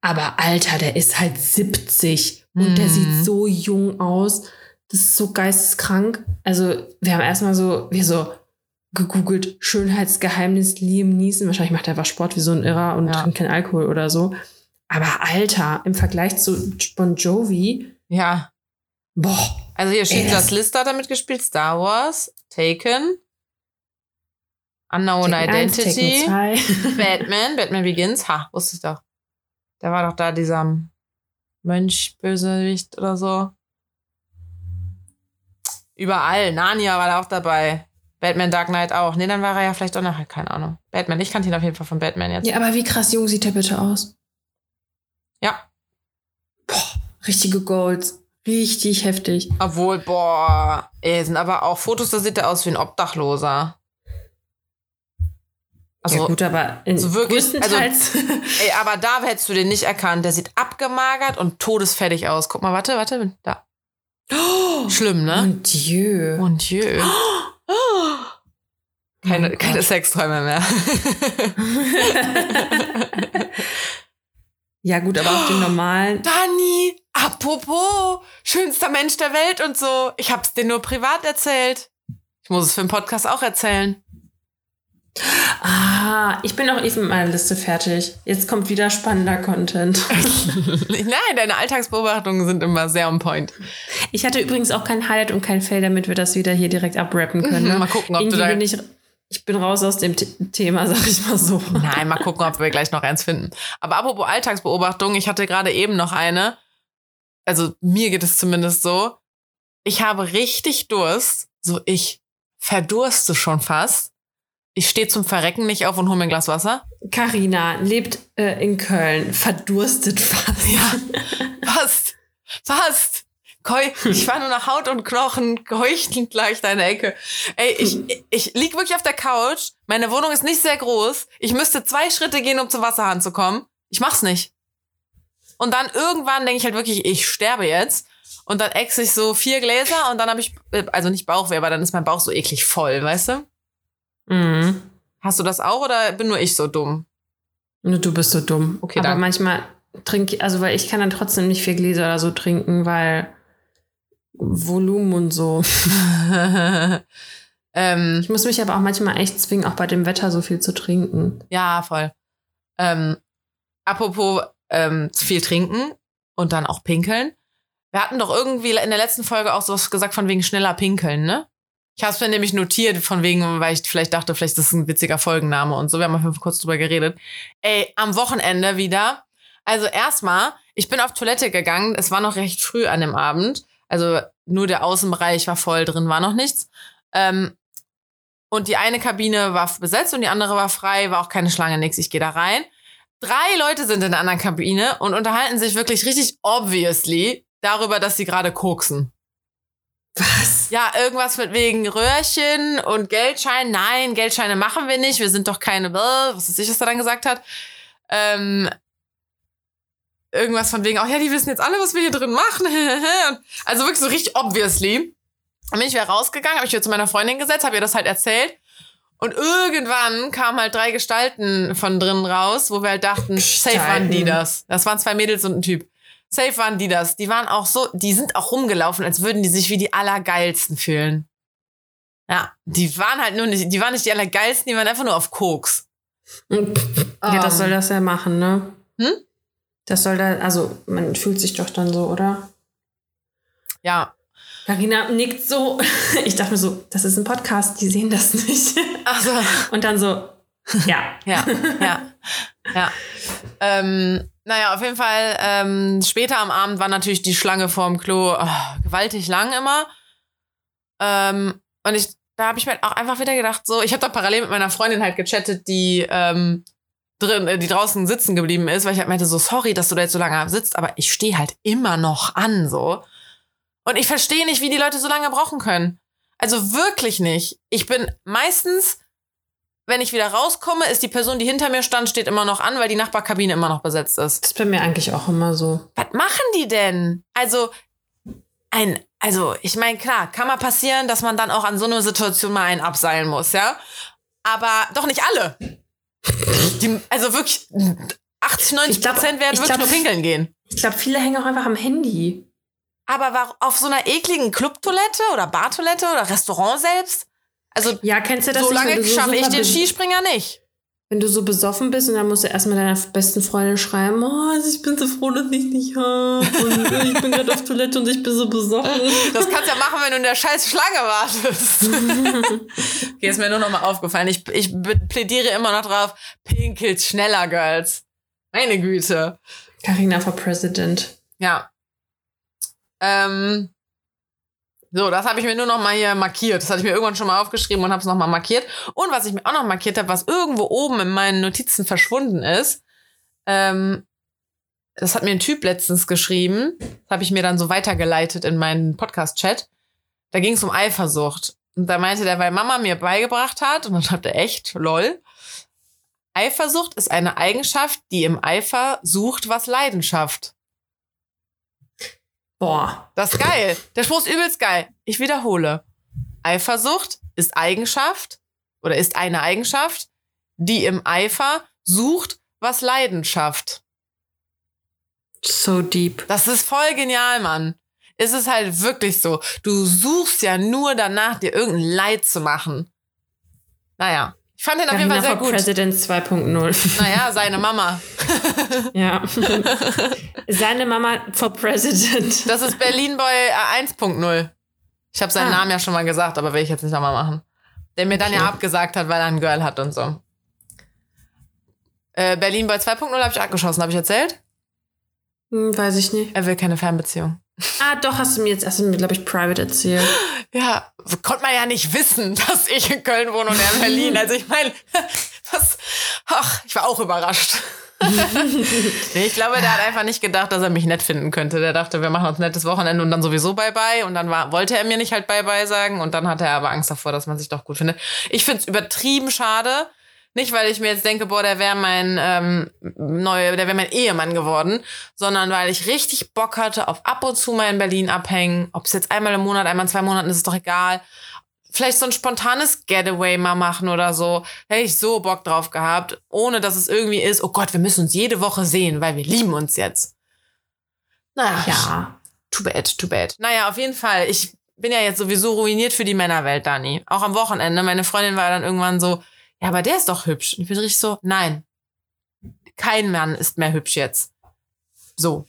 Aber Alter, der ist halt 70. Und der Mhm. sieht so jung aus. Das ist so geisteskrank. Also, wir haben erstmal so, wir so gegoogelt, Schönheitsgeheimnis Liam Neeson. Wahrscheinlich macht er einfach Sport wie so ein Irrer und Ja. trinkt keinen Alkohol oder so. Aber Alter, im Vergleich zu Bon Jovi, Ja. boah, Also hier Schindlers das- Liste hat er mitgespielt, Star Wars, Taken, Unknown Taken 1, Identity, Taken 2. Batman, Batman Begins. Ha, wusste ich doch. Der war doch da dieser Mönch, Bösewicht oder so. Überall. Narnia war da auch dabei. Batman Dark Knight auch. Nee, dann war er ja vielleicht auch nachher, keine Ahnung. Batman, ich kannte ihn auf jeden Fall von Batman jetzt. Ja, aber wie krass jung sieht der bitte aus? Ja. Boah, richtige Golds. Richtig heftig. Obwohl, boah, ey, sind aber auch Fotos, da sieht er aus wie ein Obdachloser. Also, ja gut, aber in also wirklich, größtenteils. ey, aber da hättest du den nicht erkannt. Der sieht abgemagert und todesfertig aus. Guck mal, warte, warte, da. Schlimm, ne? Mon Dieu. Mon Dieu. Keine, Mein keine Gott. Sexträume mehr. ja gut, aber auf den normalen. Dani, apropos, schönster Mensch der Welt und so. Ich hab's dir nur privat erzählt. Ich muss es für den Podcast auch erzählen. Ah, ich bin auch eben mit meiner Liste fertig. Jetzt kommt wieder spannender Content. Nein, deine Alltagsbeobachtungen sind immer sehr on point. Ich hatte übrigens auch kein Highlight und kein Fail, damit wir das wieder hier direkt abrappen können. Ne? Mal gucken, ob du Irgendwie da. bin ich, ich bin raus aus dem Thema, sag ich mal so. Nein, mal gucken, ob wir gleich noch eins finden. Aber apropos Alltagsbeobachtung, ich hatte gerade eben noch eine. Also mir geht es zumindest so. Ich habe richtig Durst. So, ich verdurste schon fast. Ich stehe zum Verrecken nicht auf und hole mir ein Glas Wasser. Carina lebt äh, in Köln, verdurstet fast. Ja. Fast. Fast. Ich war nur nach Haut und Knochen, keuchend gleich deine Ecke. Ey, ich, ich lieg wirklich auf der Couch. Meine Wohnung ist nicht sehr groß. Ich müsste zwei Schritte gehen, um zum Wasserhahn zu kommen. Ich mach's nicht. Und dann irgendwann denke ich halt wirklich, ich sterbe jetzt. Und dann ex ich so vier Gläser und dann habe ich, äh, also nicht Bauchweh, aber dann ist mein Bauch so eklig voll, weißt du? Mhm. Hast du das auch oder bin nur ich so dumm? Nur du bist so dumm. Okay, Aber danke. manchmal trinke also weil ich kann dann trotzdem nicht vier Gläser oder so trinken, weil Volumen und so. ähm, Ich muss mich aber auch manchmal echt zwingen, auch bei dem Wetter so viel zu trinken. ja, voll. Ähm, apropos ähm, zu viel trinken und dann auch pinkeln. Wir hatten doch irgendwie in der letzten Folge auch sowas gesagt von wegen schneller pinkeln, ne? Ich habe es mir nämlich notiert, von wegen, weil ich vielleicht dachte, vielleicht ist das ein witziger Folgenname und so. Wir haben mal kurz drüber geredet. Ey, am Wochenende wieder. Also erstmal, ich bin auf Toilette gegangen. Es war noch recht früh an dem Abend. Also nur der Außenbereich war voll, drin war noch nichts. Ähm, und die eine Kabine war besetzt und die andere war frei, war auch keine Schlange, nix. Ich gehe da rein. Drei Leute sind in der anderen Kabine und unterhalten sich wirklich richtig obviously darüber, dass sie gerade koksen. Was? Ja, irgendwas mit wegen Röhrchen und Geldschein. Nein, Geldscheine machen wir nicht. Wir sind doch keine, was weiß ich, was er dann gesagt hat. Ähm, irgendwas von wegen, oh ja, die wissen jetzt alle, was wir hier drin machen. Also wirklich so richtig obviously. Dann bin ich wieder rausgegangen, habe ich wieder zu meiner Freundin gesetzt, habe ihr das halt erzählt. Und irgendwann kamen halt drei Gestalten von drinnen raus, wo wir halt dachten, safe waren die das. Das waren zwei Mädels und ein Typ. Safe waren die das. Die waren auch so, die sind auch rumgelaufen, als würden die sich wie die Allergeilsten fühlen. Ja, die waren halt nur nicht, die waren nicht die Allergeilsten, die waren einfach nur auf Koks. Ja, das soll das ja machen, ne? Hm? Das soll da, also man fühlt sich doch dann so, oder? Ja. Carina nickt so. Ich dachte mir so, das ist ein Podcast, die sehen das nicht. Also, Und dann so, ja. ja, ja, ja. Ähm, naja, auf jeden Fall, ähm, später am Abend war natürlich die Schlange vorm Klo oh, gewaltig lang immer. Ähm, und ich, da habe ich mir auch einfach wieder gedacht, so, ich habe da parallel mit meiner Freundin halt gechattet, die ähm, drin, äh, die draußen sitzen geblieben ist, weil ich halt meinte, so, sorry, dass du da jetzt so lange sitzt, aber ich stehe halt immer noch an, so. Und ich verstehe nicht, wie die Leute so lange brauchen können. Also wirklich nicht. Ich bin meistens, wenn ich wieder rauskomme, ist die Person, die hinter mir stand, steht immer noch an, weil die Nachbarkabine immer noch besetzt ist. Das ist bei mir eigentlich auch immer so. Was machen die denn? Also, ein, also, ich meine, klar, kann mal passieren, dass man dann auch an so einer Situation mal einen abseilen muss, ja? Aber doch nicht alle. Die, also wirklich 80, 90 Ich glaub- Prozent werden ich wirklich glaub- nur pinkeln gehen. Ich glaube, viele hängen auch einfach am Handy. Aber war auf so einer ekligen Clubtoilette oder Bartoilette oder Restaurant selbst? Also, Ja, kennst du das so lange so schaffe ich den Skispringer nicht. Wenn du so besoffen bist und dann musst du erstmal deiner besten Freundin schreiben, oh, also ich bin so froh, dass ich nicht habe. Und äh, ich bin gerade auf Toilette und ich bin so besoffen. Das kannst du ja machen, wenn du in der scheiß Schlange wartest. okay, ist mir nur noch mal aufgefallen. Ich, ich plädiere immer noch drauf, pinkelt schneller, Girls. Meine Güte. Carina for President. Ja. Ähm, so, das habe ich mir nur noch mal hier markiert. Das hatte ich mir irgendwann schon mal aufgeschrieben und habe es noch mal markiert. Und was ich mir auch noch markiert habe, was irgendwo oben in meinen Notizen verschwunden ist, ähm, das hat mir ein Typ letztens geschrieben. Das habe ich mir dann so weitergeleitet in meinen Podcast-Chat. Da ging es um Eifersucht. Und da meinte der, weil Mama mir beigebracht hat, und dann schreibt er echt, lol. Eifersucht ist eine Eigenschaft, die im Eifer sucht, was Leidenschaft. Boah. Das ist geil. Der Spruch ist übelst geil. Ich wiederhole. Eifersucht ist Eigenschaft oder ist eine Eigenschaft, die im Eifer sucht, was Leidenschaft. So deep. Das ist voll genial, Mann. Es ist halt wirklich so. Du suchst ja nur danach, dir irgendein Leid zu machen. Naja. Ich fand den auf jeden Fall sehr gut. President 2.0. Naja, seine Mama. ja. Seine Mama for President. Das ist Berlin Boy äh, 1.0. Ich habe seinen Ah. Namen ja schon mal gesagt, aber will ich jetzt nicht nochmal machen. Der mir dann Okay. ja abgesagt hat, weil er ein Girl hat und so. Äh, Berlin Boy 2.0 habe ich abgeschossen, habe ich erzählt? Hm, weiß ich nicht. Er will keine Fernbeziehung. Ah, doch, hast du mir jetzt, mir, glaube ich, private erzählt. Ja, konnte man ja nicht wissen, dass ich in Köln wohne und er in Berlin. Also ich meine, was? Ach, ich war auch überrascht. ich glaube, der hat einfach nicht gedacht, dass er mich nett finden könnte. Der dachte, wir machen uns ein nettes Wochenende und dann sowieso Bye-Bye. Und dann war, wollte er mir nicht halt Bye-Bye sagen. Und dann hatte er aber Angst davor, dass man sich doch gut findet. Ich find's übertrieben schade, Nicht, weil ich mir jetzt denke, boah, der wäre mein ähm, neue, der wäre mein Ehemann geworden, sondern weil ich richtig Bock hatte auf ab und zu mal in Berlin abhängen. Ob es jetzt einmal im Monat, einmal in zwei Monaten ist, ist doch egal. Vielleicht so ein spontanes Getaway mal machen oder so. Hätte ich so Bock drauf gehabt, ohne dass es irgendwie ist, oh Gott, wir müssen uns jede Woche sehen, weil wir lieben uns jetzt. Naja. Ja. Too bad, too bad. Naja, auf jeden Fall. Ich bin ja jetzt sowieso ruiniert für die Männerwelt, Dani. Auch am Wochenende. Meine Freundin war dann irgendwann so, ja, aber der ist doch hübsch. Und ich bin richtig so, nein. Kein Mann ist mehr hübsch jetzt. So.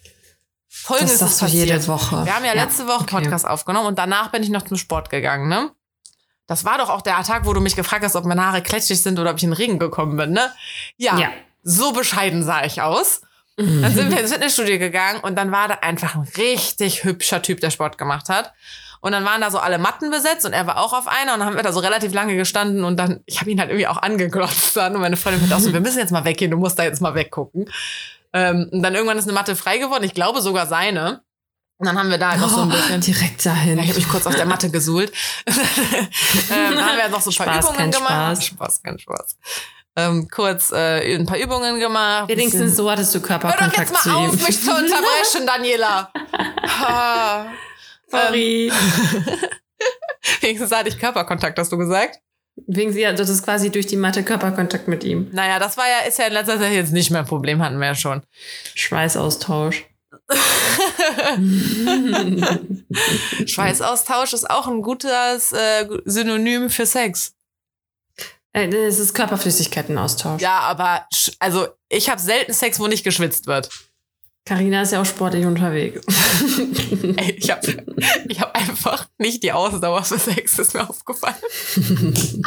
Folgendes Das ist du jede passiert. Woche. Wir haben ja, Ja, letzte Woche okay. Podcast aufgenommen und danach bin ich noch zum Sport gegangen, ne? Das war doch auch der Tag, wo du mich gefragt hast, ob meine Haare kletschig sind oder ob ich in den Regen gekommen bin, ne? Ja. Ja. So bescheiden sah ich aus. Dann sind wir ins Fitnessstudio gegangen und dann war da einfach ein richtig hübscher Typ, der Sport gemacht hat. Und dann waren da so alle Matten besetzt und er war auch auf einer und dann haben wir da so relativ lange gestanden und dann, ich habe ihn halt irgendwie auch angeglotzt dann und meine Freundin meinte auch so, wir müssen jetzt mal weggehen, du musst da jetzt mal weggucken. Ähm, und dann irgendwann ist eine Matte frei geworden, ich glaube sogar seine. Und dann haben wir da halt noch so ein Oh, bisschen. direkt dahin. Ja, ich habe mich kurz auf der Matte gesuhlt. ähm, dann haben wir noch so ein paar Spaß, Übungen kein gemacht. Spaß. Spaß, kein Spaß. Ähm, kurz äh, ein paar Übungen gemacht. Wenigstens so hattest du Hör doch Körperkontakt jetzt mal auf, mich zu unterbrechen, Daniela. Sorry. Wenigstens hatte ich Körperkontakt, hast du gesagt? Wegen sie, das ist quasi durch die Matte Körperkontakt mit ihm. Naja, das war ja, ist ja in letzter Zeit jetzt nicht mehr ein Problem, hatten wir ja schon. Schweißaustausch. Schweißaustausch ist auch ein gutes äh, Synonym für Sex. Äh, Es ist Körperflüssigkeitenaustausch. Ja, aber also ich habe selten Sex, wo nicht geschwitzt wird. Carina ist ja auch sportlich unterwegs. Ey, ich habe ich hab einfach nicht die Ausdauer für Sex, ist mir aufgefallen.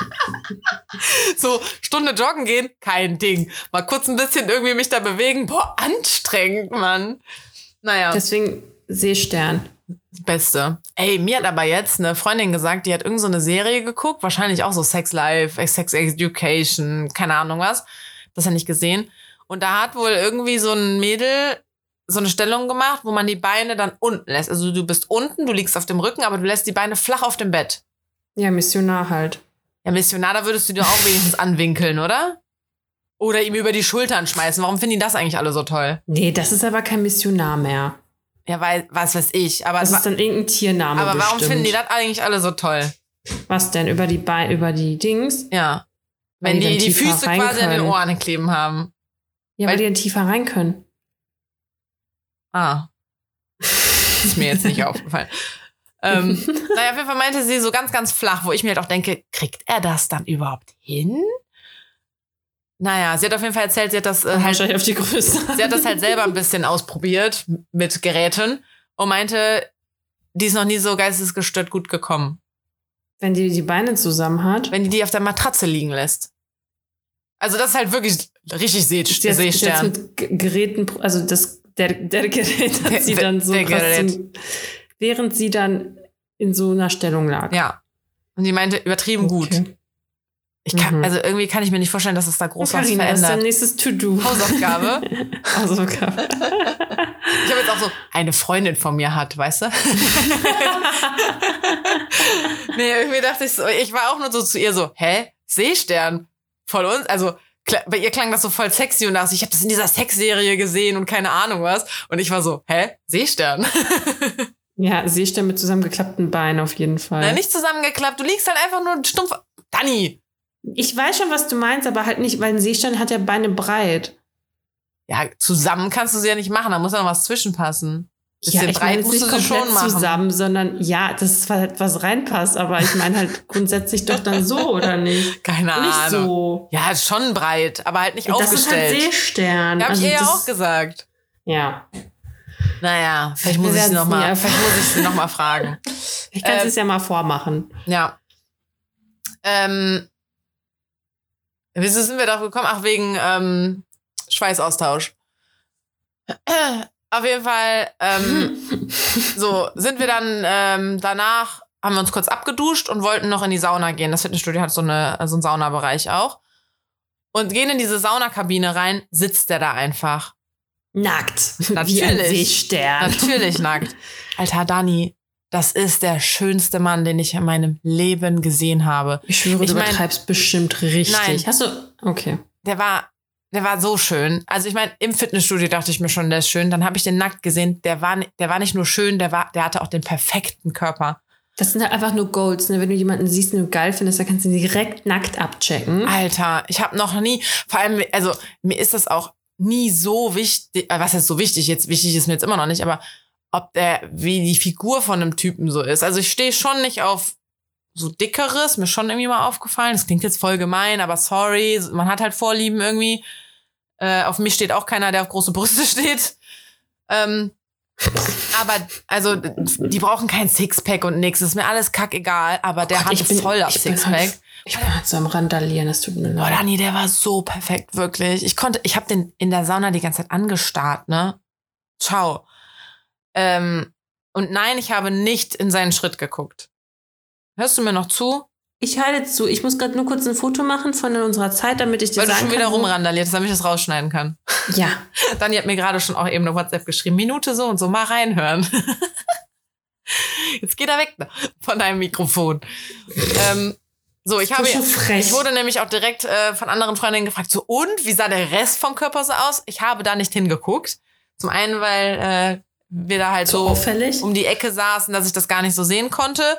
so, Stunde joggen gehen, kein Ding. Mal kurz ein bisschen irgendwie mich da bewegen, boah, anstrengend, Mann. Naja, Deswegen Seestern. Beste. Ey, mir hat aber jetzt eine Freundin gesagt, die hat irgend so eine Serie geguckt, wahrscheinlich auch so Sex Life, Sex Education, keine Ahnung was. Das hat nicht gesehen. Und da hat wohl irgendwie so ein Mädel so eine Stellung gemacht, wo man die Beine dann unten lässt. Also du bist unten, du liegst auf dem Rücken, aber du lässt die Beine flach auf dem Bett. Ja, Missionar halt. Ja, Missionar, da würdest du dir auch wenigstens anwinkeln, oder? Oder ihm über die Schultern schmeißen. Warum finden die das eigentlich alle so toll? Nee, das ist aber kein Missionar mehr. Ja, weil, was weiß ich. Aber, Das ist dann irgendein Tiername aber warum bestimmt. finden die das eigentlich alle so toll? Was denn? Über die Beine, über die Dings? Ja. Weil Wenn die die die Füße quasi an den. Ohren kleben haben. Ja, weil, Weil- die dann tiefer rein können. Ah. Ist mir jetzt nicht aufgefallen. Ähm, naja, auf jeden Fall meinte sie so ganz, ganz flach, wo ich mir halt auch denke, kriegt er das dann überhaupt hin? Naja, sie hat auf jeden Fall erzählt, sie hat das äh, halt, Wahrscheinlich auf die Größe. sie hat das halt selber ein bisschen ausprobiert mit Geräten und meinte, die ist noch nie so geistesgestört gut gekommen, Wenn die die Beine zusammen hat. wenn die die auf der Matratze liegen lässt. Also das ist halt wirklich richtig See Sie hat- sie hat Seestern. mit Geräten, also das, der, der Gerät hat Der- sie dann so zum, während sie dann in so einer Stellung lag. Ja. Und die meinte, übertrieben gut. Okay. Ich kann, Mhm. also irgendwie kann ich mir nicht vorstellen, dass es da groß was Carina, das ist dein verändert. nächstes To-Do. Hausaufgabe. Hausaufgabe. Ich habe jetzt auch so eine Freundin von mir hat, weißt du? nee, irgendwie dachte ich so, ich war auch nur so zu ihr so, hä? Seestern? Voll uns? Also, bei ihr klang das so voll sexy und dachte ich, ich habe das in dieser Sexserie gesehen und keine Ahnung was. Und ich war so, hä? Seestern? Ja, Seestern mit zusammengeklappten Beinen auf jeden Fall. Na, nicht zusammengeklappt, du liegst halt einfach nur stumpf. Dani! Ich weiß schon, was du meinst, aber halt nicht, weil ein Seestern hat ja Beine breit. Ja, zusammen kannst du sie ja nicht machen, da muss ja noch was zwischenpassen. Bisschen ja, ich meine nicht komplett schon machen. zusammen, sondern ja, das ist halt was reinpasst, aber ich meine halt grundsätzlich doch dann so, oder nicht? Keine Nicht Ahnung. so. Ja, schon breit, aber halt nicht Das ist aufgestellt. halt Seestern. Ja, hab Also ich ja das- auch gesagt. Ja. Naja, vielleicht muss ich sie werden's noch nie mal, erfahren. vielleicht muss ich sie noch mal fragen. Ich kann es Ähm, jetzt ja mal vormachen. Ja. Ähm, wieso sind wir darauf gekommen? Ach, wegen ähm, Schweißaustausch. Auf jeden Fall, ähm, so sind wir dann ähm, danach, haben wir uns kurz abgeduscht und wollten noch in die Sauna gehen. Das Fitnessstudio hat so, eine, so einen Saunabereich auch. Und gehen in diese Saunakabine rein, sitzt der da einfach. Nackt. Natürlich. Natürlich nackt. Alter, Dani, das ist der schönste Mann, den ich in meinem Leben gesehen habe. Ich schwöre, Ich du mein- übertreibst bestimmt richtig. Nein. Hast du, Okay. Der war, der war so schön. Also ich meine, im Fitnessstudio dachte ich mir schon, der ist schön. Dann habe ich den nackt gesehen. Der war, der war nicht nur schön, der war, der hatte auch den perfekten Körper. Das sind halt einfach nur Goals. Ne? Wenn du jemanden siehst, den du geil findest, dann kannst du ihn direkt nackt abchecken. Alter, ich habe noch nie, vor allem, also mir ist das auch nie so wichtig, äh, was ist so wichtig, jetzt wichtig ist mir jetzt immer noch nicht, aber ob der, wie die Figur von einem Typen so ist. Also ich stehe schon nicht auf so dickeres, mir schon irgendwie mal aufgefallen. Das klingt jetzt voll gemein, aber sorry, man hat halt Vorlieben irgendwie. Äh, auf mich steht auch keiner, der auf große Brüste steht. Ähm, aber also die brauchen kein Sixpack und nix. Ist mir alles kackegal, aber der Gott, hat bin- voll auf Sixpack. halt- Ich bin halt so am Randalieren, das tut mir leid. Dani, der war so perfekt, wirklich. Ich konnte, ich habe den in der Sauna die ganze Zeit angestarrt, ne? Ciao. Ähm, und nein, ich habe nicht in seinen Schritt geguckt. Hörst du mir noch zu? Ich halte zu. Ich muss gerade nur kurz ein Foto machen von unserer Zeit, damit ich dir Weil du sagen schon wieder kann, rumrandaliert damit ich das rausschneiden kann. Ja. Dani hat mir gerade schon auch eben eine WhatsApp geschrieben. Minute so und so, mal reinhören. Jetzt geht er weg ne, von deinem Mikrofon. ähm, so, ich habe, Das frech. ich wurde nämlich auch direkt äh, von anderen Freundinnen gefragt, so und wie sah der Rest vom Körper so aus? Ich habe da nicht hingeguckt. Zum einen, weil äh, wir da halt So so um die Ecke saßen, dass ich das gar nicht so sehen konnte.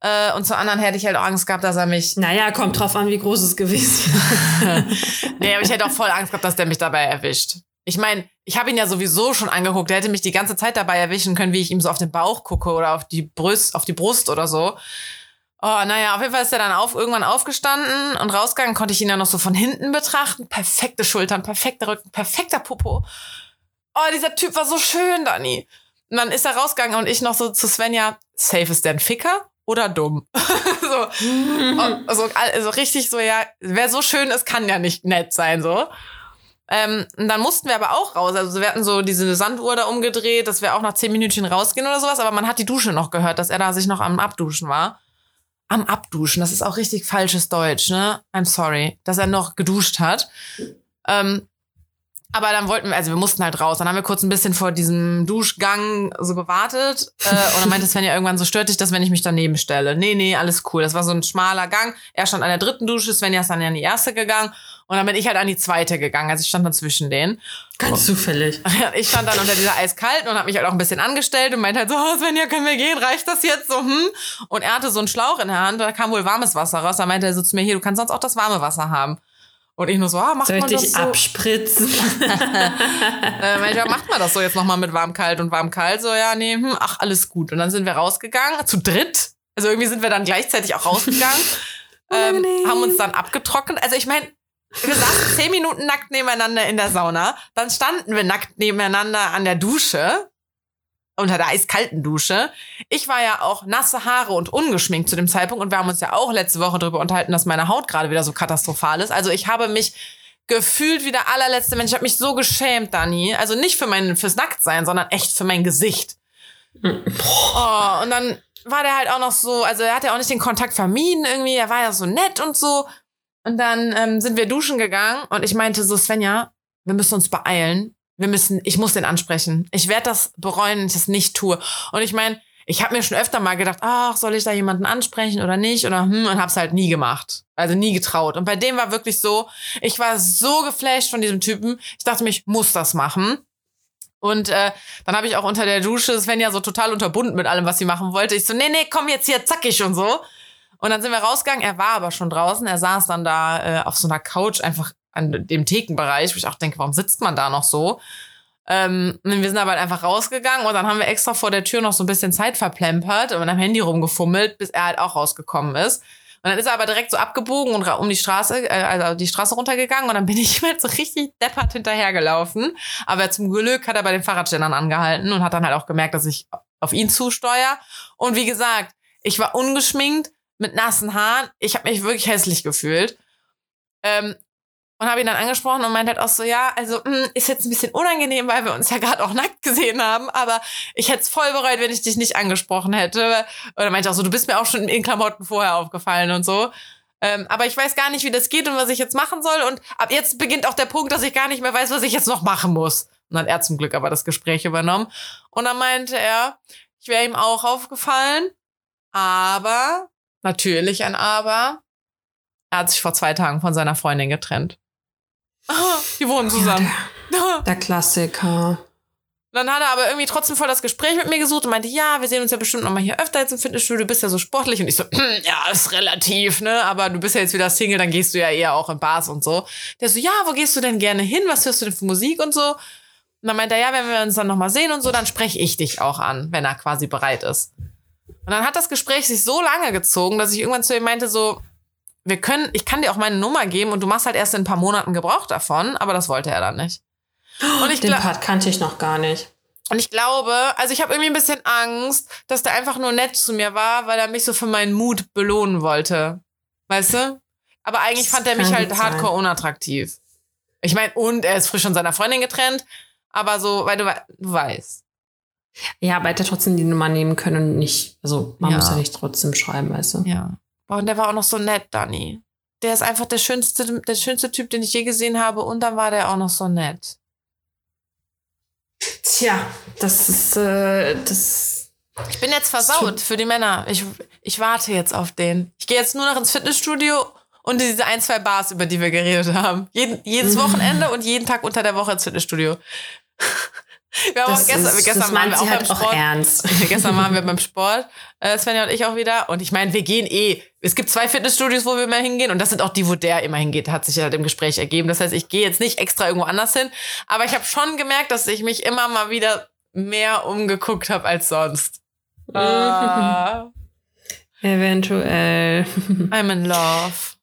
Äh, und zum anderen hätte ich halt auch Angst gehabt, dass er mich Naja, kommt drauf an, wie groß es gewesen ist. nee, aber ich hätte auch voll Angst gehabt, dass der mich dabei erwischt. Ich meine, ich habe ihn ja sowieso schon angeguckt. Der hätte mich die ganze Zeit dabei erwischen können, wie ich ihm so auf den Bauch gucke oder auf die Brust, auf die Brust oder so. Oh, naja, auf jeden Fall ist er dann auf, irgendwann aufgestanden und rausgegangen, konnte ich ihn dann noch so von hinten betrachten. Perfekte Schultern, perfekter Rücken, perfekter Popo. Oh, dieser Typ war so schön, Dani. Und dann ist er rausgegangen und ich noch so zu Svenja, safe ist der ein Ficker oder dumm? so, also, also richtig so, ja, wer so schön ist, kann ja nicht nett sein, so. Ähm, und dann mussten wir aber auch raus. Also wir hatten so diese Sanduhr da umgedreht, dass wir auch nach zehn Minütchen rausgehen oder sowas, aber man hat die Dusche noch gehört, dass er da sich noch am Abduschen war. Am Abduschen, das ist auch richtig falsches Deutsch, ne? I'm sorry, dass er noch geduscht hat. Ähm, aber dann wollten wir, also wir mussten halt raus. Dann haben wir kurz ein bisschen vor diesem Duschgang so gewartet. Äh, und dann meinte Sven ja irgendwann so, stört dich das, wenn ich mich daneben stelle? Nee, nee, alles cool. Das war so ein schmaler Gang. Er stand an der dritten Dusche, Svenja ist dann an die erste gegangen. Und dann bin ich halt an die zweite gegangen. Also ich stand dann zwischen denen. Ganz zufällig. Ich stand dann unter dieser eiskalten und habe mich halt auch ein bisschen angestellt und meinte halt so, oh, Svenja, können wir gehen? Reicht das jetzt so? Hm? Und er hatte so einen Schlauch in der Hand, da kam wohl warmes Wasser raus. Da meinte er so zu mir, hier, du kannst sonst auch das warme Wasser haben. Und ich nur so, ah, macht Soll ich man das so? abspritzen? Äh, ja, macht man das so jetzt nochmal mit warm-kalt und warm-kalt? So, ja, nee, hm, ach, alles gut. Und dann sind wir rausgegangen, zu dritt. Also irgendwie sind wir dann gleichzeitig auch rausgegangen. ähm, Unangenehm. haben uns dann abgetrocknet. Also ich meine, wir saßen zehn Minuten nackt nebeneinander in der Sauna. Dann standen wir nackt nebeneinander an der Dusche. Unter der eiskalten Dusche. Ich war ja auch nasse Haare und ungeschminkt zu dem Zeitpunkt und wir haben uns ja auch letzte Woche darüber unterhalten, dass meine Haut gerade wieder so katastrophal ist. Also ich habe mich gefühlt wie der allerletzte Mensch. Ich habe mich so geschämt, Dani. Also nicht für mein fürs Nacktsein, sondern echt für mein Gesicht. Oh, und dann war der halt auch noch so, also er hat ja auch nicht den Kontakt vermieden irgendwie, er war ja so nett und so. Und dann ähm, sind wir duschen gegangen und ich meinte so, Svenja, wir müssen uns beeilen. Wir müssen, ich muss den ansprechen. Ich werde das bereuen, wenn ich das nicht tue. Und ich meine, ich habe mir schon öfter mal gedacht, ach, soll ich da jemanden ansprechen oder nicht? Oder hm, und hab's halt nie gemacht. Also nie getraut. Und bei dem war wirklich so, ich war so geflasht von diesem Typen. Ich dachte mir, ich muss das machen. Und äh, dann habe ich auch unter der Dusche Svenja so total unterbunden mit allem, was sie machen wollte. Ich so, nee, nee, komm jetzt hier, zackig und so. Und dann sind wir rausgegangen. Er war aber schon draußen. Er saß dann da äh, auf so einer Couch einfach an dem Thekenbereich, wo ich auch denke, warum sitzt man da noch so? Ähm, wir sind aber halt einfach rausgegangen und dann haben wir extra vor der Tür noch so ein bisschen Zeit verplempert und am Handy rumgefummelt, bis er halt auch rausgekommen ist. Und dann ist er aber direkt so abgebogen und um die Straße, äh, also die Straße runtergegangen und dann bin ich halt so richtig deppert hinterhergelaufen. Aber zum Glück hat er bei den Fahrradständern angehalten und hat dann halt auch gemerkt, dass ich auf ihn zusteuer. Und wie gesagt, ich war ungeschminkt mit nassen Haaren. Ich habe mich wirklich hässlich gefühlt. Ähm, und habe ihn dann angesprochen und meinte halt auch so, ja, also mh, ist jetzt ein bisschen unangenehm, weil wir uns ja gerade auch nackt gesehen haben, aber ich hätte es voll bereut, wenn ich dich nicht angesprochen hätte. Oder meinte auch so, du bist mir auch schon in Klamotten vorher aufgefallen und so. Ähm, aber ich weiß gar nicht, wie das geht und was ich jetzt machen soll. Und ab jetzt beginnt auch der Punkt, dass ich gar nicht mehr weiß, was ich jetzt noch machen muss. Und dann hat er zum Glück aber das Gespräch übernommen. Und dann meinte er, ich wäre ihm auch aufgefallen, aber, natürlich ein Aber, Er hat sich vor zwei Tagen von seiner Freundin getrennt. Die wohnen zusammen. Ja, der, der Klassiker. Dann hat er aber irgendwie trotzdem voll das Gespräch mit mir gesucht und meinte, ja, wir sehen uns ja bestimmt noch mal hier öfter jetzt im Fitnessstudio, du bist ja so sportlich. Und ich so, ja, ist relativ, ne? Aber du bist ja jetzt wieder Single, dann gehst du ja eher auch in Bars und so. Der so, ja, wo gehst du denn gerne hin? Was hörst du denn für Musik und so? Und dann meinte er, ja, wenn wir uns dann noch mal sehen und so, dann spreche ich dich auch an, wenn er quasi bereit ist. Und dann hat das Gespräch sich so lange gezogen, dass ich irgendwann zu ihm meinte, so, wir können, ich kann dir auch meine Nummer geben und du machst halt erst in ein paar Monaten Gebrauch davon, aber das wollte er dann nicht. Und ich Den Part kannte ich noch gar nicht. Und ich glaube, also ich habe irgendwie ein bisschen Angst, dass der einfach nur nett zu mir war, weil er mich so für meinen Mut belohnen wollte. Weißt du? Aber eigentlich das fand er mich halt hardcore sein. unattraktiv. Ich meine, und er ist frisch von seiner Freundin getrennt, aber so, weil du, du weißt. Ja, aber er hätte trotzdem die Nummer nehmen können und nicht, also man ja. muss ja nicht trotzdem schreiben, weißt du? Ja. Boah, und der war auch noch so nett, Dani. Der ist einfach der schönste, der schönste Typ, den ich je gesehen habe und dann war der auch noch so nett. Tja, das ist, äh, das. Ich bin jetzt versaut für die Männer. Ich, ich warte jetzt auf den. Ich gehe jetzt nur noch ins Fitnessstudio und diese ein, zwei Bars, über die wir geredet haben. Jeden, jedes mhm. Wochenende und jeden Tag unter der Woche ins Fitnessstudio. Wir haben das auch gestern, ist, gestern waren wir auch beim Sport. ernst. gestern waren wir beim Sport, äh, Svenja und ich auch wieder. Und ich meine, wir gehen eh. Es gibt zwei Fitnessstudios, wo wir immer hingehen. Und das sind auch die, wo der immer hingeht, hat sich halt im Gespräch ergeben. Das heißt, ich gehe jetzt nicht extra irgendwo anders hin. Aber ich habe schon gemerkt, dass ich mich immer mal wieder mehr umgeguckt habe als sonst. Ah. Eventuell. I'm in love.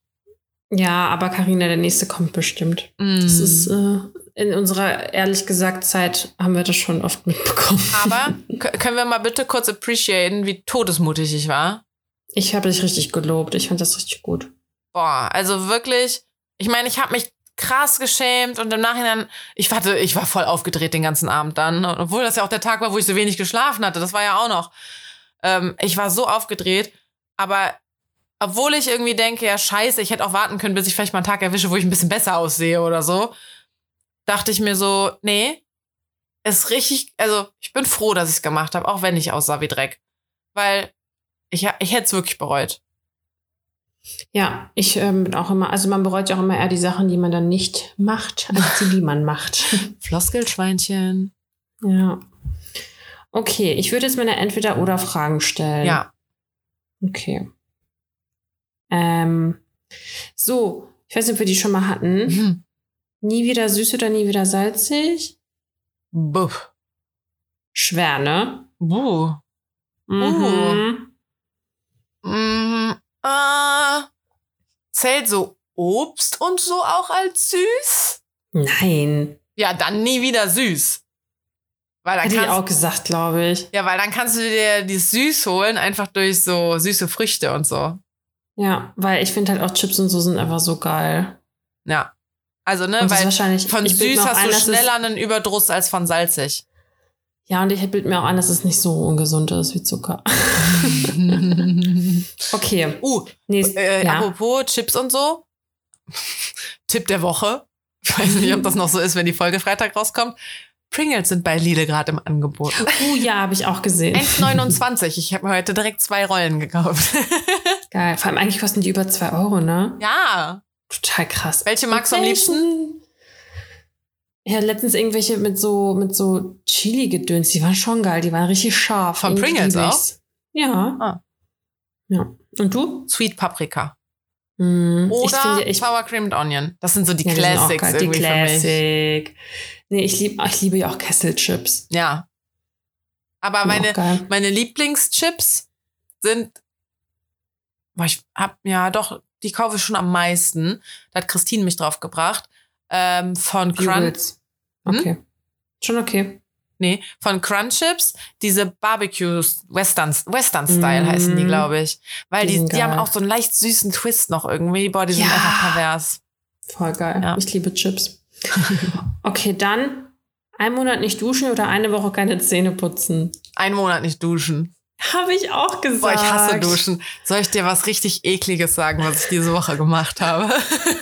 Ja, aber Karina, der nächste kommt bestimmt. Mm. Das ist äh, in unserer, ehrlich gesagt, Zeit haben wir das schon oft mitbekommen. Aber können wir mal bitte kurz appreciaten, wie todesmutig ich war? Ich habe dich richtig gelobt. Ich fand das richtig gut. Boah, also wirklich, ich meine, ich habe mich krass geschämt und im Nachhinein, ich warte, ich war voll aufgedreht den ganzen Abend dann, obwohl das ja auch der Tag war, wo ich so wenig geschlafen hatte. Das war ja auch noch. Ähm, ich war so aufgedreht, aber obwohl ich irgendwie denke, ja scheiße, ich hätte auch warten können, bis ich vielleicht mal einen Tag erwische, wo ich ein bisschen besser aussehe oder so, dachte ich mir so, nee, ist richtig, also ich bin froh, dass ich es gemacht habe, auch wenn ich aussah wie Dreck. Weil ich, ich hätte es wirklich bereut. Ja, ich ähm, bin auch immer, also man bereut ja auch immer eher die Sachen, die man dann nicht macht, als die, die man macht. Floskelschweinchen. Ja. Okay, ich würde jetzt meine Entweder-Oder-Fragen stellen. Ja. Okay. Ähm, so, ich weiß nicht, ob wir die schon mal hatten. Mhm. Nie wieder süß oder nie wieder salzig? Buh. Schwer, ne? Buh. Mhm. Mhm. Äh, zählt so Obst und so auch als süß? Nein. Ja, dann nie wieder süß. Weil dann Hätte kannst, ich auch gesagt, glaube ich. Ja, weil dann kannst du dir die süß holen, einfach durch so süße Früchte und so. Ja, weil ich finde halt auch Chips und so sind einfach so geil. Ja. Also, ne, weil wahrscheinlich, von süß hast ein, du schneller einen Überdruss als von salzig. Ja, und ich bilde mir auch an, dass es nicht so ungesund ist wie Zucker. okay. Uh, Nächst, äh, ja. apropos Chips und so. Tipp der Woche. Ich weiß nicht, ob das noch so ist, wenn die Folge Freitag rauskommt. Pringles sind bei Lidl gerade im Angebot. Oh ja, habe ich auch gesehen. 1,29. Ich habe mir heute direkt zwei Rollen gekauft. Geil. Vor allem eigentlich kosten die über zwei Euro, ne? Ja. Total krass. Welche magst du am liebsten? Ja, letztens irgendwelche mit so, mit so Chili-Gedöns. Die waren schon geil. Die waren richtig scharf. Von Pringles auch? Ja. Ah. Ja. Und du? Sweet Paprika. Mm, Oder ich finde, ich, Sour Cream and Onion. Das sind so die ja, Classics die irgendwie Classic. für mich. Nee, ich, lieb, ich liebe ja auch Kesselchips. Ja. Aber meine, meine Lieblingschips sind, boah, ich hab, ja doch, die kaufe ich schon am meisten. Da hat Christine mich drauf gebracht. Ähm, von Crunch. Hm? Okay. Schon okay. Nee, von Crunchips, diese Barbecue Western, Western Style mm. heißen die, glaube ich. Weil die, die, die haben auch so einen leicht süßen Twist noch irgendwie. Boah, die sind ja. einfach pervers. Voll geil. Ja. Ich liebe Chips. okay, dann ein Monat nicht duschen oder eine Woche keine Zähne putzen? Ein Monat nicht duschen. Habe ich auch gesagt. Boah, ich hasse Duschen. Soll ich dir was richtig ekliges sagen, was ich diese Woche gemacht habe?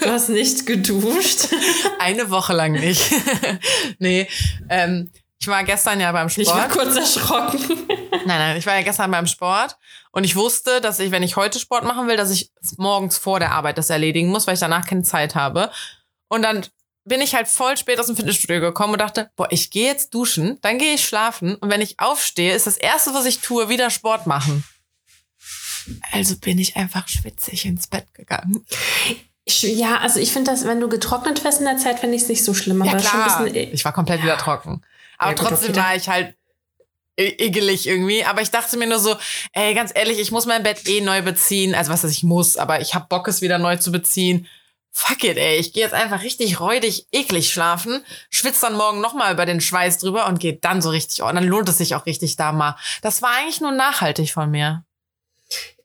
Du hast nicht geduscht? Eine Woche lang nicht. nee, ähm, Ich war gestern ja beim Sport. Ich war kurz erschrocken. Nein, nein, ich war ja gestern beim Sport und ich wusste, dass ich, wenn ich heute Sport machen will, dass ich morgens vor der Arbeit das erledigen muss, weil ich danach keine Zeit habe. Und dann bin ich halt voll spät aus dem Fitnessstudio gekommen und dachte, boah, ich gehe jetzt duschen, dann gehe ich schlafen und wenn ich aufstehe, ist das erste, was ich tue, wieder Sport machen. Also bin ich einfach schwitzig ins Bett gegangen. Ja, also ich finde das, wenn du getrocknet wirst in der Zeit, finde ich es nicht so schlimm. Ja, Aber schon klar. e- Ich war komplett wieder trocken. Aber Ja, trotzdem war ich halt ekelig irgendwie. Aber ich dachte mir nur so, ey, ganz ehrlich, ich muss mein Bett eh neu beziehen. Also was, dass ich muss, aber ich hab Bock, es wieder neu zu beziehen. Fuck it, ey. Ich gehe jetzt einfach richtig räudig, eklig schlafen, schwitze dann morgen nochmal über den Schweiß drüber und gehe dann so richtig, und dann lohnt es sich auch richtig da mal. Das war eigentlich nur nachhaltig von mir.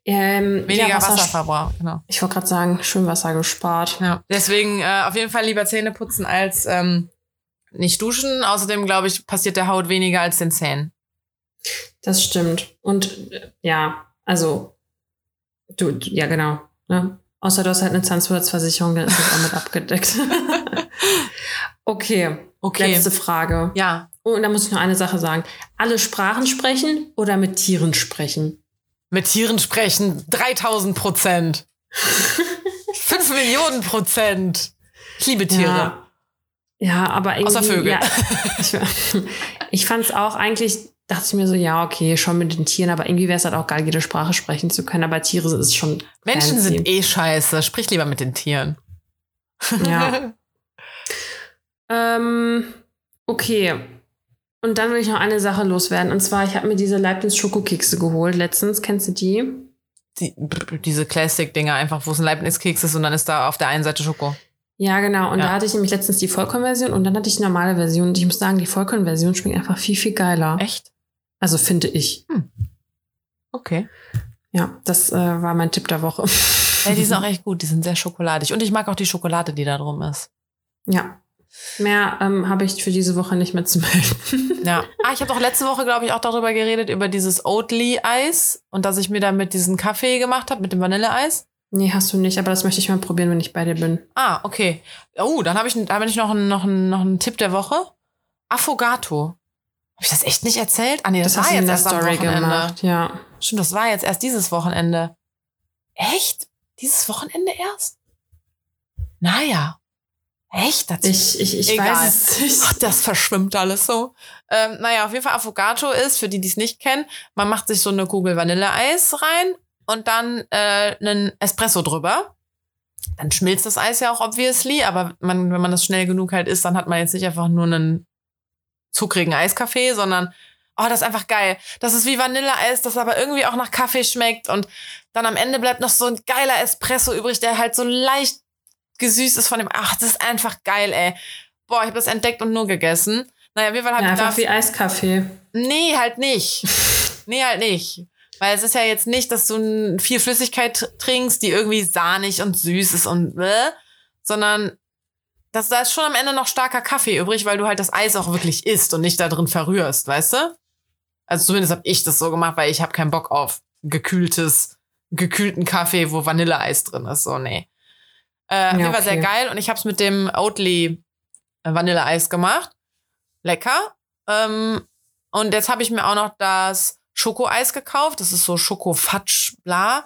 ähm, Weniger ja, Wasser- Wasserverbrauch, genau. Ich wollte gerade sagen, schön Wasser gespart. Ja, deswegen äh, auf jeden Fall lieber Zähne putzen als ähm, nicht duschen. Außerdem, glaube ich, passiert der Haut weniger als den Zähnen. Das stimmt. Und äh, ja, also, du- ja, genau. Ne? Außer du hast halt eine Zahnzusatzversicherung, dann ist das auch mit abgedeckt. okay, Okay. letzte Frage. Ja, Oh, und da muss ich noch eine Sache sagen. Alle Sprachen sprechen oder mit Tieren sprechen? mit Tieren sprechen 3000 Prozent. 5 Millionen Prozent. Ich liebe Tiere. Ja, ja aber irgendwie. Außer Vögel. Ja, ich ich fand es auch eigentlich, dachte ich mir so, ja, okay, schon mit den Tieren, aber irgendwie wäre es halt auch geil, jede Sprache sprechen zu können. Aber Tiere ist schon. Menschen sind eh scheiße. Sprich lieber mit den Tieren. Ja. Ähm, okay. Und dann will ich noch eine Sache loswerden. Und zwar, ich habe mir diese Leibniz Schokokekse geholt letztens. Kennst du die? Die, diese Classic-Dinger einfach, wo es ein Leibniz-Keks ist und dann ist da auf der einen Seite Schoko. Ja, genau. Und Ja. da hatte ich nämlich letztens die Vollkornversion und dann hatte ich die normale Version. Und ich muss sagen, die Vollkornversion schmeckt einfach viel, viel geiler. Echt? Also finde ich. Okay. Ja, das äh, war mein Tipp der Woche. Ey, die sind auch echt gut. Die sind sehr schokoladig. Und ich mag auch die Schokolade, die da drum ist. Ja. Mehr ähm, habe ich für diese Woche nicht mehr zu melden. Ja. Ah, ich habe doch letzte Woche, glaube ich, auch darüber geredet, über dieses Oatly-Eis und dass ich mir damit diesen Kaffee gemacht habe mit dem Vanilleeis. nee, hast du nicht, aber das möchte ich mal probieren, wenn ich bei dir bin. Ah, okay. Oh, dann habe ich, da habe ich noch einen, noch, einen, noch einen Tipp der Woche. Affogato. Habe ich das echt nicht erzählt? Ah, nee, das, hast war jetzt der erst am Story Wochenende. gemacht. Ja. Stimmt, das war jetzt erst dieses Wochenende. Echt? Dieses Wochenende erst? Naja. Echt? Das Ich, ich, ich Egal. weiß es nicht. Ach, das verschwimmt alles so. Ähm, naja, auf jeden Fall Affogato ist, für die, die es nicht kennen, man macht sich so eine Kugel Vanilleeis rein und dann äh, einen Espresso drüber. Dann schmilzt das Eis ja auch obviously, aber man, wenn man das schnell genug halt isst, dann hat man jetzt nicht einfach nur einen zuckrigen Eiskaffee, sondern oh, das ist einfach geil. Das ist wie Vanilleeis, das aber irgendwie auch nach Kaffee schmeckt und dann am Ende bleibt noch so ein geiler Espresso übrig, der halt so leicht gesüßt ist von dem. Ach, das ist einfach geil, ey. Boah, ich habe das entdeckt und nur gegessen. Naja, jeden Fall habe Ja, einfach das. wie Eiskaffee. Nee, halt nicht. nee, halt nicht. Weil es ist ja jetzt nicht, dass du viel Flüssigkeit trinkst, die irgendwie sahnig und süß ist und äh, sondern das, da ist schon am Ende noch starker Kaffee übrig, weil du halt das Eis auch wirklich isst und nicht da drin verrührst, weißt du? Also zumindest habe ich das so gemacht, weil ich habe keinen Bock auf gekühltes, gekühlten Kaffee, wo Vanilleeis drin ist. So, nee. Äh, auf Ja, jeden Fall sehr okay. geil. Und ich habe es mit dem Oatly äh, Vanilleeis gemacht. Lecker. Ähm, und jetzt habe ich mir auch noch das Schokoeis gekauft. Das ist so Schoko-Fatsch, bla.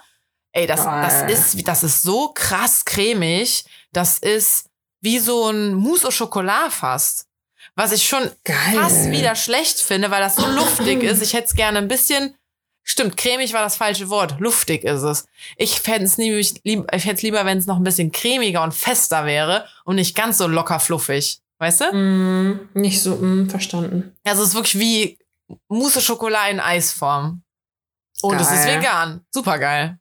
Ey, das, das, ist, das ist so krass cremig. Das ist wie so ein Mousse au Chocolat fast. Was ich schon Geil. fast wieder schlecht finde, weil das so luftig ist. Ich hätte es gerne ein bisschen. Stimmt, cremig war das falsche Wort. Luftig ist es. Ich fände es lieb, hätte lieber, wenn es noch ein bisschen cremiger und fester wäre und nicht ganz so locker fluffig. Weißt du? Mm, nicht so, mm, verstanden. Also es ist wirklich wie Mousse Schokolade in Eisform. Und es ist Geil. vegan. Super geil.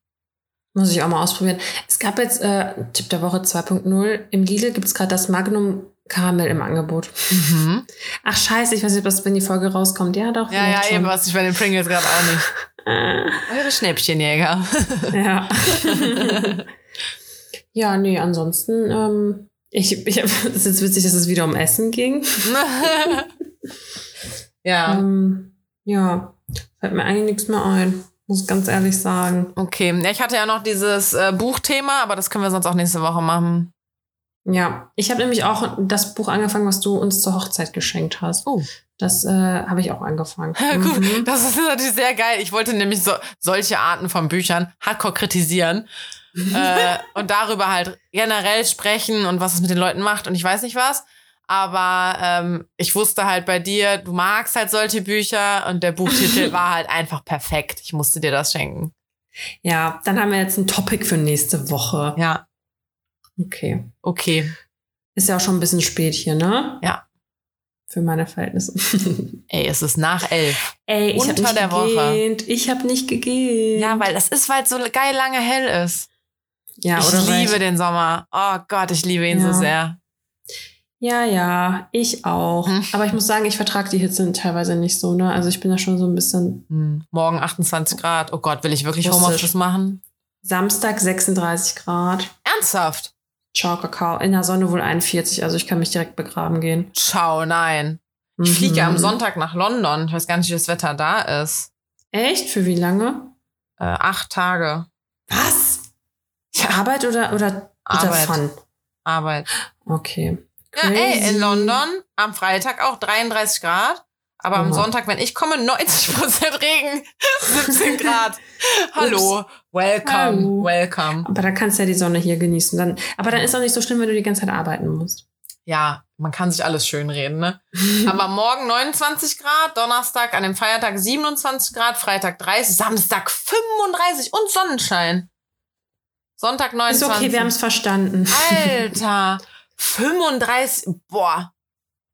Muss ich auch mal ausprobieren. Es gab jetzt äh, Tipp der Woche 2.0. Im Lidl gibt es gerade das Magnum Karamell im Angebot. Mhm. Ach scheiße, ich weiß nicht, das, wenn die Folge rauskommt. Ja, doch. Ja, ja, eben, was ich bei den Pringles gerade auch nicht. Eure Schnäppchenjäger. ja. ja, nee, ansonsten, ähm, ich, ich, es ist jetzt witzig, dass es wieder um Essen ging. ja. Ähm, ja, fällt mir eigentlich nichts mehr ein. Muss ganz ehrlich sagen. Okay. Ja, ich hatte ja noch dieses äh, Buchthema, aber das können wir sonst auch nächste Woche machen. Ja, ich habe nämlich auch das Buch angefangen, was du uns zur Hochzeit geschenkt hast. Oh. Das äh, habe ich auch angefangen. Gut, Mhm. das ist natürlich sehr geil. Ich wollte nämlich so, solche Arten von Büchern hardcore kritisieren äh, und darüber halt generell sprechen und was es mit den Leuten macht und ich weiß nicht was. Aber ähm, ich wusste halt bei dir, du magst halt solche Bücher und der Buchtitel war halt einfach perfekt. Ich musste dir das schenken. Ja, dann haben wir jetzt ein Topic für nächste Woche. Ja, Okay. okay. Ist ja auch schon ein bisschen spät hier, ne? Ja. Für meine Verhältnisse. Ey, es ist nach elf. Ey, ich Unter nicht der Woche. gegähnt. Ich habe nicht gegähnt. Ja, weil es ist, weil es so geil lange hell ist. ja, ich liebe den Sommer. Oh Gott, ich liebe ihn Ja. so sehr. Ja, ja, ich auch. Hm. Aber ich muss sagen, ich vertrage die Hitze teilweise nicht so, ne? Also ich bin da schon so ein bisschen Hm, Morgen 28 Grad. Oh Gott, will ich wirklich Russisch. Homeoffice machen? Samstag 36 Grad. Ernsthaft? Ciao, Kakao. In der Sonne wohl 41, also ich kann mich direkt begraben gehen. Ciao, nein. Ich fliege Mhm. am Sonntag nach London. Ich weiß gar nicht, wie das Wetter da ist. Echt? Für wie lange? Äh, acht Tage. Was? Ja, Arbeit oder, oder, oder Arbeit. Fun? Arbeit. Okay. Ja, ey, in London am Freitag auch 33 Grad. Aber am. Sonntag, wenn ich komme, 90 Prozent Regen, 17 Grad. Hallo, welcome, Hallo. welcome. Aber da kannst du ja die Sonne hier genießen. Dann, aber dann ist auch nicht so schlimm, wenn du die ganze Zeit arbeiten musst. Ja, man kann sich alles schön reden, ne? Aber morgen 29 Grad, Donnerstag an dem Feiertag 27 Grad, Freitag 30, Samstag 35 und Sonnenschein. Sonntag Ist 29. okay, wir haben es verstanden. Alter, 35, boah.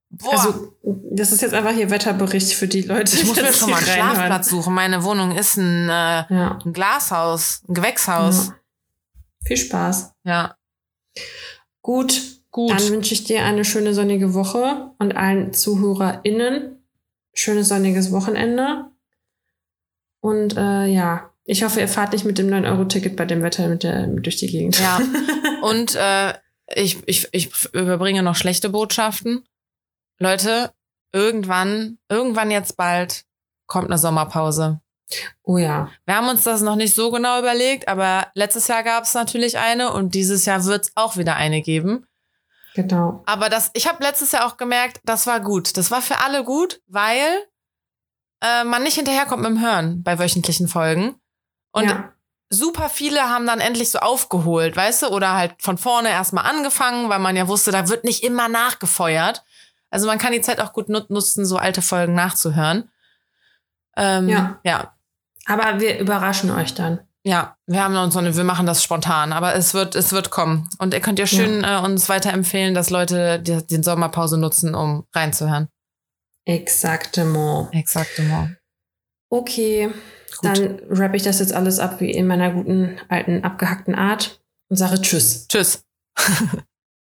Boah. Also, das ist jetzt einfach hier Wetterbericht für die Leute. ich muss mir jetzt schon mal einen reinhören. Schlafplatz suchen. Meine Wohnung ist ein, äh, Ja. ein Glashaus, ein Gewächshaus. ja. Viel Spaß. Ja, Gut, gut. dann wünsche ich dir eine schöne sonnige Woche und allen ZuhörerInnen schönes sonniges Wochenende. Und äh, ja, ich hoffe, ihr fahrt nicht mit dem 9-Euro-Ticket bei dem Wetter mit der, durch die Gegend. Ja. Und äh, ich, ich, ich überbringe noch schlechte Botschaften. Leute, irgendwann, irgendwann jetzt bald kommt eine Sommerpause. oh ja. Wir haben uns das noch nicht so genau überlegt, aber letztes Jahr gab es natürlich eine und dieses Jahr wird es auch wieder eine geben. Genau. Aber das, ich habe letztes Jahr auch gemerkt, das war gut. Das war für alle gut, weil äh, man nicht hinterherkommt mit dem Hören bei wöchentlichen Folgen. Und ja. Super viele haben dann endlich so aufgeholt, weißt du, oder halt von vorne erstmal angefangen, weil man ja wusste, da wird nicht immer nachgefeuert. Also man kann die Zeit auch gut nut nutzen, so alte Folgen nachzuhören. Ähm, Ja. ja. Aber wir überraschen euch dann. Ja, wir haben uns so eine, wir machen das spontan, aber es wird, es wird kommen. Und ihr könnt ja schön äh, uns weiterempfehlen, dass Leute die, den Sommerpause nutzen, um reinzuhören. Exaktement. Exaktement. Okay, Gut. dann rappe ich das jetzt alles ab wie in meiner guten alten abgehackten Art und sage Tschüss. Tschüss.